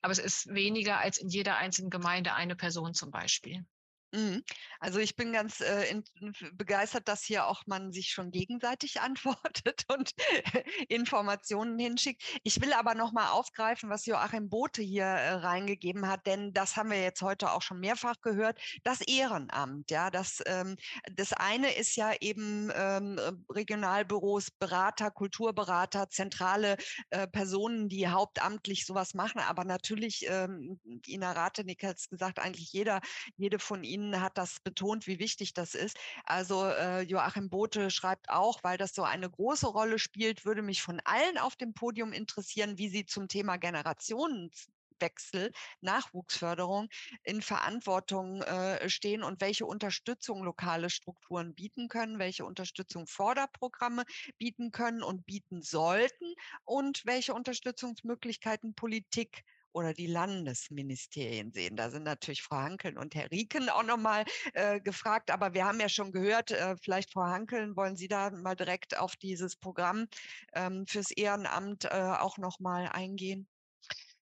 [SPEAKER 6] aber es ist weniger als in jeder einzelnen Gemeinde eine Person zum Beispiel.
[SPEAKER 1] Mhm. Also ich bin ganz äh, in, begeistert, dass hier auch man sich schon gegenseitig [LAUGHS] antwortet und [LAUGHS] Informationen hinschickt. Ich will aber noch mal aufgreifen, was Joachim Bote hier äh, reingegeben hat, denn das haben wir jetzt heute auch schon mehrfach gehört. Das Ehrenamt, ja, das ähm, das eine ist ja eben ähm, Regionalbüros, Berater, Kulturberater, zentrale äh, Personen, die hauptamtlich sowas machen, aber natürlich ähm, Ina Ratenik hat es gesagt, eigentlich jeder, jede von ihnen Ihnen hat das betont, wie wichtig das ist. Also äh, Joachim Bote schreibt auch, weil das so eine große Rolle spielt, würde mich von allen auf dem Podium interessieren, wie Sie zum Thema Generations Wechsel, Nachwuchsförderung in Verantwortung äh, stehen und welche Unterstützung lokale Strukturen bieten können, welche Unterstützung Förderprogramme bieten können und bieten sollten und welche Unterstützungsmöglichkeiten Politik oder die Landesministerien sehen. Da sind natürlich Frau Hankeln und Herr Rieken auch nochmal äh, gefragt. Aber wir haben ja schon gehört, äh, vielleicht Frau Hankeln, wollen Sie da mal direkt auf dieses Programm ähm, fürs Ehrenamt äh, auch nochmal eingehen?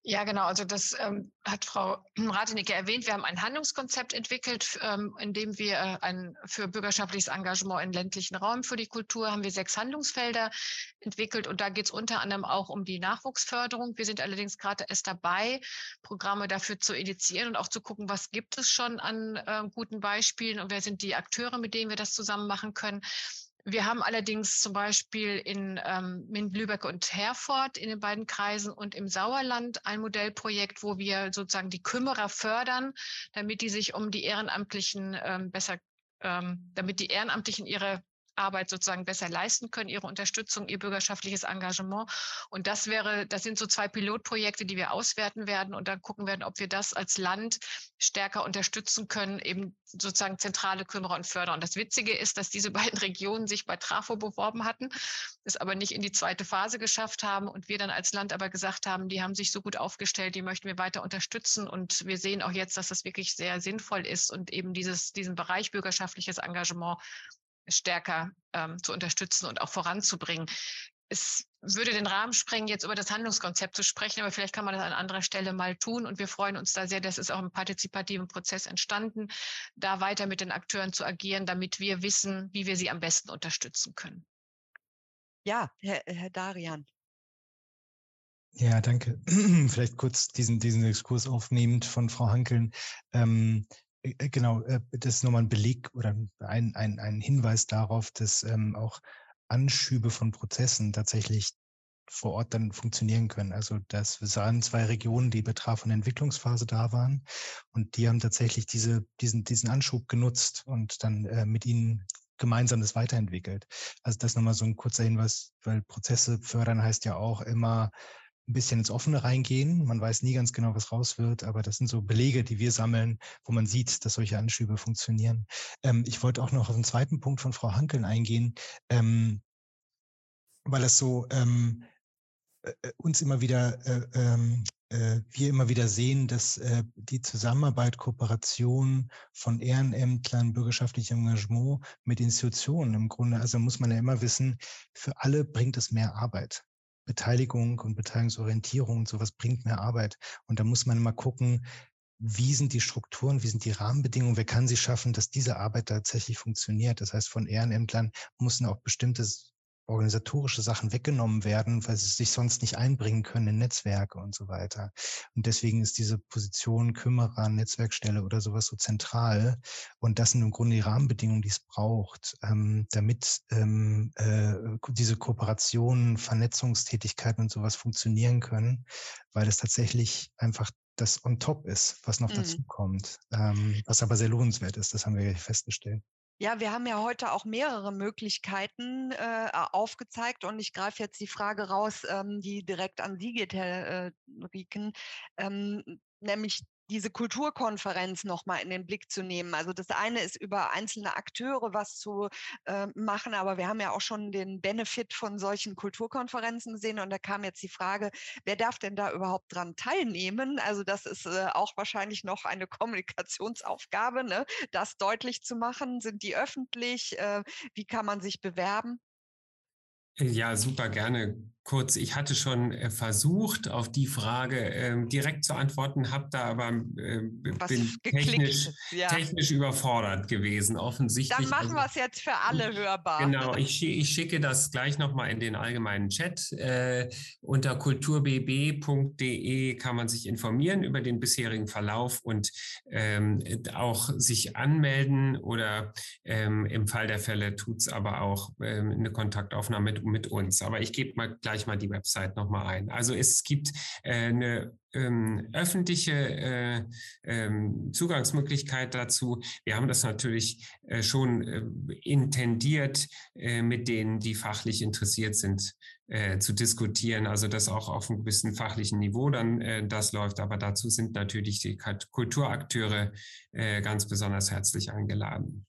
[SPEAKER 6] Ja, genau. Also das ähm, hat Frau [CLEARS THROAT] Ratenicke erwähnt. Wir haben ein Handlungskonzept entwickelt, ähm, in dem wir äh, ein, für bürgerschaftliches Engagement in ländlichen Raum für die Kultur haben wir sechs Handlungsfelder entwickelt. Und da geht es unter anderem auch um die Nachwuchsförderung. Wir sind allerdings gerade erst dabei, Programme dafür zu initiieren und auch zu gucken, was gibt es schon an äh, guten Beispielen und wer sind die Akteure, mit denen wir das zusammen machen können. Wir haben allerdings zum Beispiel in, ähm, in Lübeck und Herford in den beiden Kreisen und im Sauerland ein Modellprojekt, wo wir sozusagen die Kümmerer fördern, damit die sich um die Ehrenamtlichen ähm, besser, ähm, damit die Ehrenamtlichen ihre Arbeit sozusagen besser leisten können, ihre Unterstützung, ihr bürgerschaftliches Engagement. Und das wäre, das sind so zwei Pilotprojekte, die wir auswerten werden und dann gucken werden, ob wir das als Land stärker unterstützen können, eben sozusagen zentrale Kümmerer und Förderer. Und das Witzige ist, dass diese [LAUGHS] beiden Regionen sich bei Trafo beworben hatten, es aber nicht in die zweite Phase geschafft haben und wir dann als Land aber gesagt haben, die haben sich so gut aufgestellt, die möchten wir weiter unterstützen. Und wir sehen auch jetzt, dass das wirklich sehr sinnvoll ist und eben dieses, diesen Bereich bürgerschaftliches Engagement stärker ähm, zu unterstützen und auch voranzubringen. Es würde den Rahmen sprengen, jetzt über das Handlungskonzept zu sprechen, aber vielleicht kann man das an anderer Stelle mal tun. Und wir freuen uns da sehr, das ist auch im partizipativen Prozess entstanden, da weiter mit den Akteuren zu agieren, damit wir wissen, wie wir sie am besten unterstützen können.
[SPEAKER 1] Ja, Herr, Herr Darian.
[SPEAKER 4] Ja, danke. [CLEARS THROAT] Vielleicht kurz diesen, diesen Exkurs aufnehmend von Frau Hankeln. Ähm, äh, äh, genau, äh, das ist nochmal ein Beleg oder ein, ein, ein Hinweis darauf, dass ähm, auch Anschübe von Prozessen tatsächlich vor Ort dann funktionieren können. Also das waren zwei Regionen, die betraf der Entwicklungsphase da waren und die haben tatsächlich diese, diesen, diesen Anschub genutzt und dann äh, mit ihnen gemeinsam das weiterentwickelt. Also das nochmal so ein kurzer Hinweis, weil Prozesse fördern heißt ja auch immer ein bisschen ins Offene reingehen. Man weiß nie ganz genau, was raus wird, aber das sind so Belege, die wir sammeln, wo man sieht, dass solche Anschübe funktionieren. Ähm, ich wollte auch noch auf den zweiten Punkt von Frau Hankeln eingehen, ähm, weil es so ähm, äh, äh uns immer wieder, äh, ähm, äh, wir immer wieder sehen, dass äh, die Zusammenarbeit, Kooperation von Ehrenämtlern, bürgerschaftlichem Engagement mit Institutionen im Grunde, also muss man ja immer wissen, für alle bringt es mehr Arbeit. Beteiligung und Beteiligungsorientierung und sowas bringt mehr Arbeit. Und da muss man mal gucken, wie sind die Strukturen, wie sind die Rahmenbedingungen, wer kann sie schaffen, dass diese Arbeit tatsächlich funktioniert. Das heißt, von Ehrenämtlern müssen auch bestimmte organisatorische Sachen weggenommen werden, weil sie sich sonst nicht einbringen können in Netzwerke und so weiter. Und deswegen ist diese Position Kümmerer, Netzwerkstelle oder sowas so zentral. Und das sind im Grunde die Rahmenbedingungen, die es braucht, ähm, damit ähm, äh, diese Kooperationen, Vernetzungstätigkeiten und sowas funktionieren können, weil es tatsächlich einfach das on top ist, was noch mhm. dazu kommt, ähm, was aber sehr lohnenswert ist. Das haben wir festgestellt.
[SPEAKER 1] Ja, wir haben ja heute auch mehrere Möglichkeiten äh, aufgezeigt und ich greife jetzt die Frage raus, ähm, die direkt an Sie geht, Herr äh, Rieken, ähm, nämlich diese Kulturkonferenz nochmal in den Blick zu nehmen. Also das eine ist über einzelne Akteure was zu äh, machen, aber wir haben ja auch schon den Benefit von solchen Kulturkonferenzen gesehen und da kam jetzt die Frage, wer darf denn da überhaupt dran teilnehmen? Also das ist äh, auch wahrscheinlich noch eine Kommunikationsaufgabe, ne? das deutlich zu machen. Sind die öffentlich? Äh, wie kann man sich bewerben?
[SPEAKER 2] Ja, super gerne kurz. Ich hatte schon äh, versucht, auf die Frage ähm, direkt zu antworten, habe da aber äh, bin [LAUGHS] technisch, ja. technisch überfordert gewesen, offensichtlich.
[SPEAKER 1] Dann machen wir es jetzt für alle hörbar.
[SPEAKER 2] Genau, ich, ich schicke das gleich nochmal in den allgemeinen Chat. Äh, unter kulturbb.de kann man sich informieren über den bisherigen Verlauf und ähm, auch sich anmelden oder ähm, im Fall der Fälle tut es aber auch ähm, eine Kontaktaufnahme mit, mit uns. Aber ich gebe mal gleich gleich mal die Website nochmal ein. Also es gibt äh, eine ähm, öffentliche äh, ähm, Zugangsmöglichkeit dazu. Wir haben das natürlich äh, schon äh, intendiert, äh, mit denen, die fachlich interessiert sind, äh, zu diskutieren. Also das auch auf einem gewissen fachlichen Niveau dann das läuft. Aber dazu sind natürlich die Kulturakteure ganz besonders herzlich eingeladen.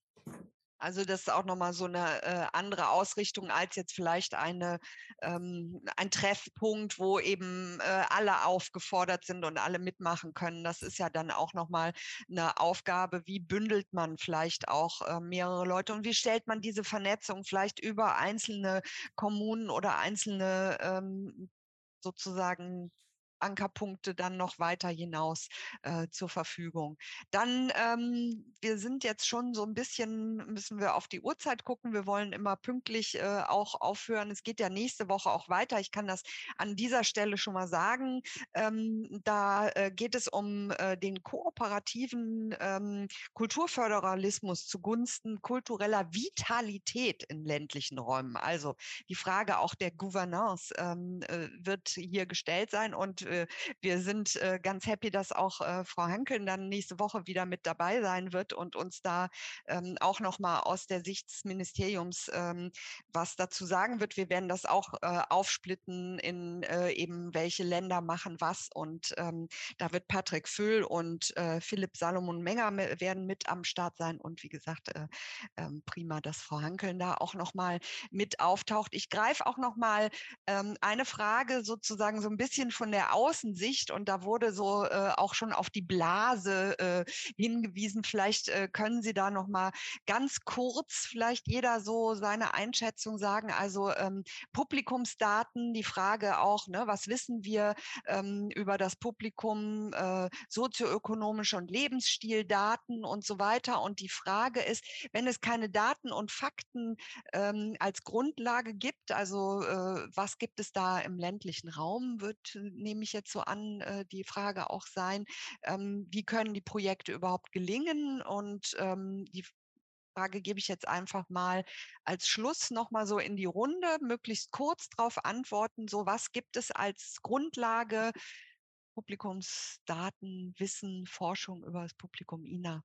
[SPEAKER 1] Also das ist auch nochmal so eine äh, andere Ausrichtung als jetzt vielleicht eine, ähm, ein Treffpunkt, wo eben äh, alle aufgefordert sind und alle mitmachen können. Das ist ja dann auch nochmal eine Aufgabe, wie bündelt man vielleicht auch äh, mehrere Leute und wie stellt man diese Vernetzung vielleicht über einzelne Kommunen oder einzelne ähm, sozusagen Ankerpunkte dann noch weiter hinaus äh, zur Verfügung. Dann, ähm, wir sind jetzt schon so ein bisschen, müssen wir auf die Uhrzeit gucken. Wir wollen immer pünktlich äh, auch aufhören. Es geht ja nächste Woche auch weiter. Ich kann das an dieser Stelle schon mal sagen. Ähm, da äh, geht es um äh, den kooperativen ähm, Kulturföderalismus zugunsten kultureller Vitalität in ländlichen Räumen. Also die Frage auch der Gouvernance ähm, äh, wird hier gestellt sein und äh, wir sind äh, ganz happy, dass auch äh, Frau Hankeln dann nächste Woche wieder mit dabei sein wird und uns da ähm, auch nochmal aus der Sicht des Ministeriums ähm, was dazu sagen wird. Wir werden das auch äh, aufsplitten in äh, eben welche Länder machen was und ähm, da wird Patrick Föhl und äh, Philipp Salomon Menger werden mit am Start sein und wie gesagt, äh, ähm, prima, dass Frau Hankeln da auch nochmal mit auftaucht. Ich greife auch nochmal ähm, eine Frage sozusagen so ein bisschen von der Außensicht und da wurde so äh, auch schon auf die Blase äh, hingewiesen. Vielleicht äh, können Sie da noch mal ganz kurz vielleicht jeder so seine Einschätzung sagen. Also ähm, Publikumsdaten, die Frage auch, ne, was wissen wir ähm, über das Publikum, äh, sozioökonomische und Lebensstildaten und so weiter. Und die Frage ist, wenn es keine Daten und Fakten ähm, als Grundlage gibt, also äh, was gibt es da im ländlichen Raum, wird nehme ich jetzt so an, äh, die Frage auch sein, ähm, wie können die Projekte überhaupt gelingen? Und ähm, die Frage gebe ich jetzt einfach mal als Schluss nochmal so in die Runde, möglichst kurz darauf antworten. So, was gibt es als Grundlage? Publikumsdaten, Wissen, Forschung über das Publikum Ina.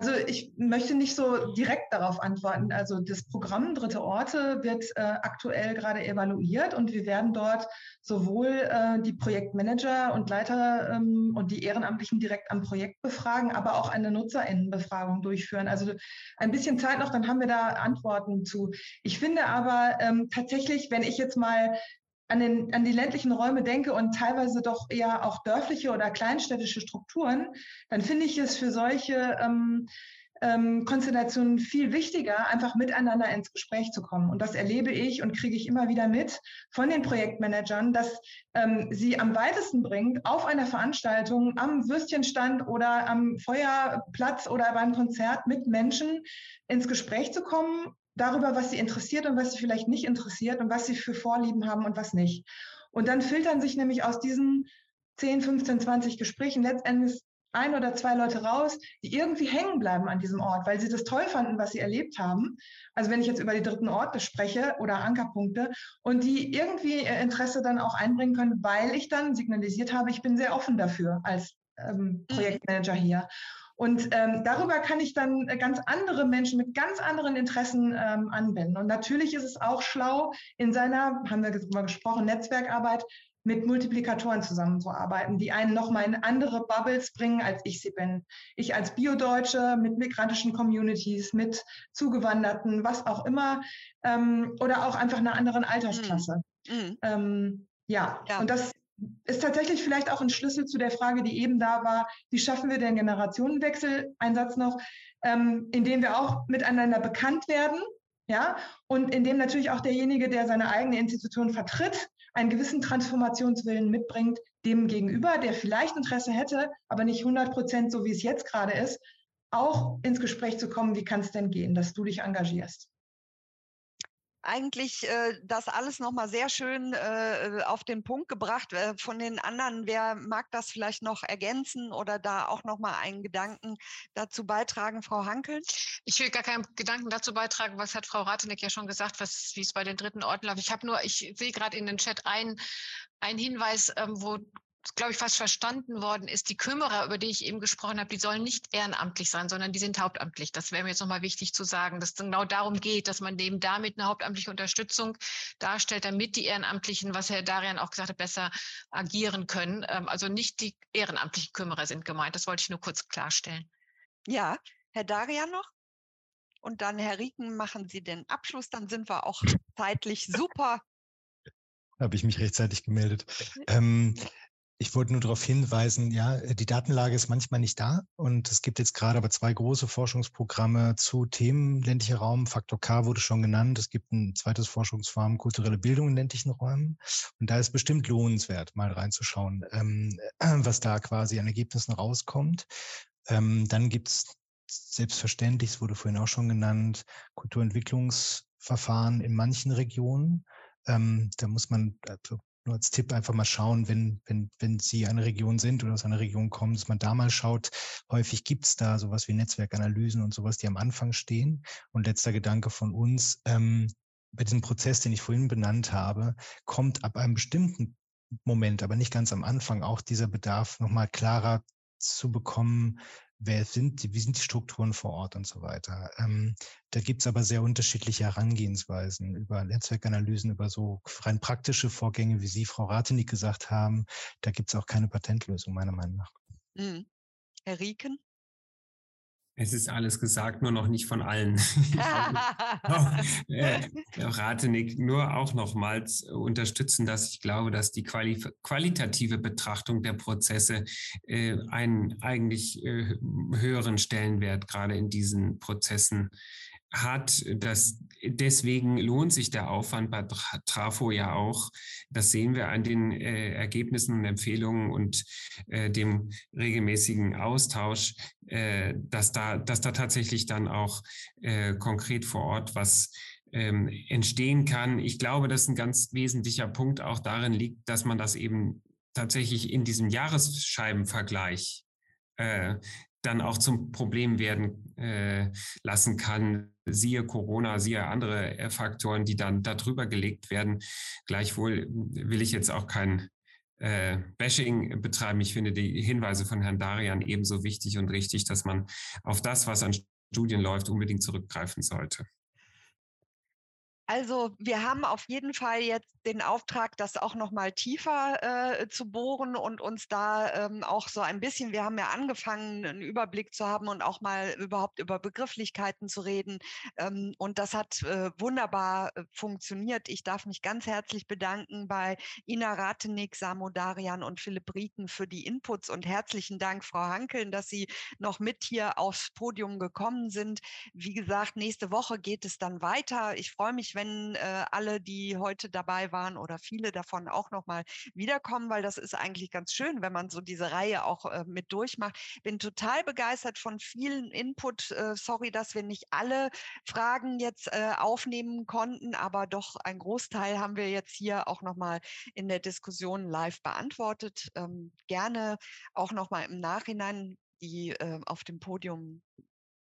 [SPEAKER 3] Also ich möchte nicht so direkt darauf antworten. Also das Programm Dritte Orte wird äh, aktuell gerade evaluiert und wir werden dort sowohl äh, die Projektmanager und Leiter ähm, und die Ehrenamtlichen direkt am Projekt befragen, aber auch eine Nutzerinnenbefragung durchführen. Also ein bisschen Zeit noch, dann haben wir da Antworten zu. Ich finde aber ähm, tatsächlich, wenn ich jetzt mal an, den, an die ländlichen Räume denke und teilweise doch eher auch dörfliche oder kleinstädtische Strukturen, dann finde ich es für solche ähm, ähm, Konstellationen viel wichtiger, einfach miteinander ins Gespräch zu kommen. Und das erlebe ich und kriege ich immer wieder mit von den Projektmanagern, dass ähm, sie am weitesten bringt, auf einer Veranstaltung, am Würstchenstand oder am Feuerplatz oder beim Konzert mit Menschen ins Gespräch zu kommen darüber, was sie interessiert und was sie vielleicht nicht interessiert und was sie für Vorlieben haben und was nicht. Und dann filtern sich nämlich aus diesen 10, 15, 20 Gesprächen letztendlich ein oder zwei Leute raus, die irgendwie hängen bleiben an diesem Ort, weil sie das toll fanden, was sie erlebt haben. Also wenn ich jetzt über die dritten Orte spreche oder Ankerpunkte und die irgendwie Interesse dann auch einbringen können, weil ich dann signalisiert habe, ich bin sehr offen dafür als ähm, mhm. Projektmanager hier. Und ähm, darüber kann ich dann äh, ganz andere Menschen mit ganz anderen Interessen ähm, anwenden. Und natürlich ist es auch schlau, in seiner, haben wir mal gesprochen, Netzwerkarbeit mit Multiplikatoren zusammenzuarbeiten, die einen nochmal in andere Bubbles bringen, als ich sie bin. Ich als Biodeutsche mit migrantischen Communities, mit Zugewanderten, was auch immer, ähm, oder auch einfach einer anderen Altersklasse. Mhm. Mhm. Ähm, ja. ja, und das ist tatsächlich vielleicht auch ein Schlüssel zu der Frage, die eben da war, wie schaffen wir den Generationenwechsel? Ein Satz noch, ähm, indem wir auch miteinander bekannt werden, ja, und indem natürlich auch derjenige, der seine eigene Institution vertritt, einen gewissen Transformationswillen mitbringt, dem gegenüber, der vielleicht Interesse hätte, aber nicht 100 Prozent, so wie es jetzt gerade ist, auch ins Gespräch zu kommen, wie kann es denn gehen, dass du dich engagierst.
[SPEAKER 1] Eigentlich äh, das alles nochmal sehr schön äh, auf den Punkt gebracht. Äh, von den anderen, wer mag das vielleicht noch ergänzen oder da auch nochmal einen Gedanken dazu beitragen, Frau Hankel?
[SPEAKER 6] Ich will gar keinen Gedanken dazu beitragen, was hat Frau Rateneck ja schon gesagt, was, wie es bei den dritten Orten läuft. Ich habe nur, ich sehe gerade in den Chat ein, ein Hinweis, ähm, wo glaube ich, fast verstanden worden ist, die Kümmerer, über die ich eben gesprochen habe, die sollen nicht ehrenamtlich sein, sondern die sind hauptamtlich. Das wäre mir jetzt nochmal wichtig zu sagen, dass es genau darum geht, dass man dem damit eine hauptamtliche Unterstützung darstellt, damit die Ehrenamtlichen, was Herr Darian auch gesagt hat, besser agieren können. Ähm, also nicht die ehrenamtlichen Kümmerer sind gemeint. Das wollte ich nur kurz klarstellen.
[SPEAKER 1] Ja, Herr Darian noch? Und dann, Herr Rieken, machen Sie den Abschluss. Dann sind wir auch zeitlich super [LAUGHS]
[SPEAKER 4] habe ich mich rechtzeitig gemeldet. Ähm, ich wollte nur darauf hinweisen, ja, äh, die Datenlage ist manchmal nicht da und es gibt jetzt gerade aber zwei große Forschungsprogramme zu Themen ländlicher Raum. Faktor K wurde schon genannt. Es gibt ein zweites Forschungsform kulturelle Bildung in ländlichen Räumen und da ist bestimmt lohnenswert, mal reinzuschauen, ähm, was da quasi an Ergebnissen rauskommt. Ähm, dann gibt es selbstverständlich, es wurde vorhin auch schon genannt, Kulturentwicklungsverfahren in manchen Regionen. Ähm, da muss man, also nur als Tipp einfach mal schauen, wenn, wenn, wenn Sie eine Region sind oder aus einer Region kommen, dass man da mal schaut. Häufig gibt es da sowas wie Netzwerkanalysen und sowas, die am Anfang stehen. Und letzter Gedanke von uns, ähm, bei diesem Prozess, den ich vorhin benannt habe, kommt ab einem bestimmten Moment, aber nicht ganz am Anfang, auch dieser Bedarf nochmal klarer zu bekommen, wer sind die, wie sind die Strukturen vor Ort und so weiter. Ähm, da gibt es aber sehr unterschiedliche Herangehensweisen über Netzwerkanalysen, über so rein praktische Vorgänge, wie Sie, Frau Ratenig, gesagt haben. Da gibt es auch keine Patentlösung, meiner Meinung nach. Mhm.
[SPEAKER 1] Herr Rieken?
[SPEAKER 2] Es ist alles gesagt, nur noch nicht von allen. [LAUGHS] [LAUGHS] äh, Ratenig nur auch nochmals unterstützen, dass ich glaube, dass die quali qualitative Betrachtung der Prozesse äh, einen eigentlich äh, höheren Stellenwert gerade in diesen Prozessen hat. Das, deswegen lohnt sich der Aufwand bei Trafo ja auch. Das sehen wir an den äh, Ergebnissen und Empfehlungen und äh, dem regelmäßigen Austausch, äh, dass, da, dass da tatsächlich dann auch äh, konkret vor Ort was ähm, entstehen kann. Ich glaube, dass ein ganz wesentlicher Punkt auch darin liegt, dass man das eben tatsächlich in diesem Jahresscheibenvergleich äh, dann auch zum Problem werden äh, lassen kann. Siehe Corona, siehe andere äh, Faktoren, die dann darüber gelegt werden. Gleichwohl will ich jetzt auch kein äh, Bashing betreiben. Ich finde die Hinweise von Herrn Darian ebenso wichtig und richtig, dass man auf das, was an Studien läuft, unbedingt zurückgreifen sollte.
[SPEAKER 1] Also wir haben auf jeden Fall jetzt den Auftrag, das auch noch mal tiefer äh, zu bohren und uns da ähm, auch so ein bisschen, wir haben ja angefangen, einen Überblick zu haben und auch mal überhaupt über Begrifflichkeiten zu reden. Ähm, und das hat äh, wunderbar äh, funktioniert. Ich darf mich ganz herzlich bedanken bei Ina Ratenig, Samo Darian und Philipp Rieken für die Inputs und herzlichen Dank, Frau Hankeln, dass Sie noch mit hier aufs Podium gekommen sind. Wie gesagt, nächste Woche geht es dann weiter. Ich freue mich, wenn äh, alle, die heute dabei waren oder viele davon auch nochmal wiederkommen, weil das ist eigentlich ganz schön, wenn man so diese Reihe auch äh, mit durchmacht. Bin total begeistert von vielen Input. Äh, sorry, dass wir nicht alle Fragen jetzt äh, aufnehmen konnten, aber doch ein Großteil haben wir jetzt hier auch nochmal in der Diskussion live beantwortet. Ähm, gerne auch nochmal im Nachhinein die äh, auf dem Podium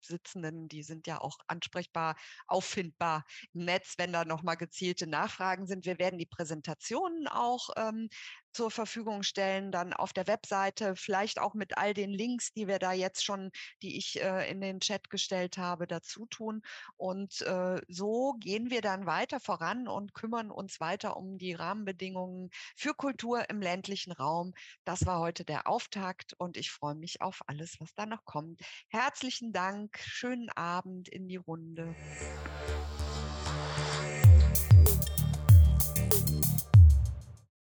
[SPEAKER 1] Sitzenden, die sind ja auch ansprechbar, auffindbar im Netz, wenn da nochmal gezielte Nachfragen sind. Wir werden die Präsentationen auch ähm, zur Verfügung stellen, dann auf der Webseite, vielleicht auch mit all den Links, die wir da jetzt schon, die ich äh, in den Chat gestellt habe, dazu tun. Und äh, so gehen wir dann weiter voran und kümmern uns weiter um die Rahmenbedingungen für Kultur im ländlichen Raum. Das war heute der Auftakt und ich freue mich auf alles, was da noch kommt. Herzlichen Dank, schönen Abend in die Runde.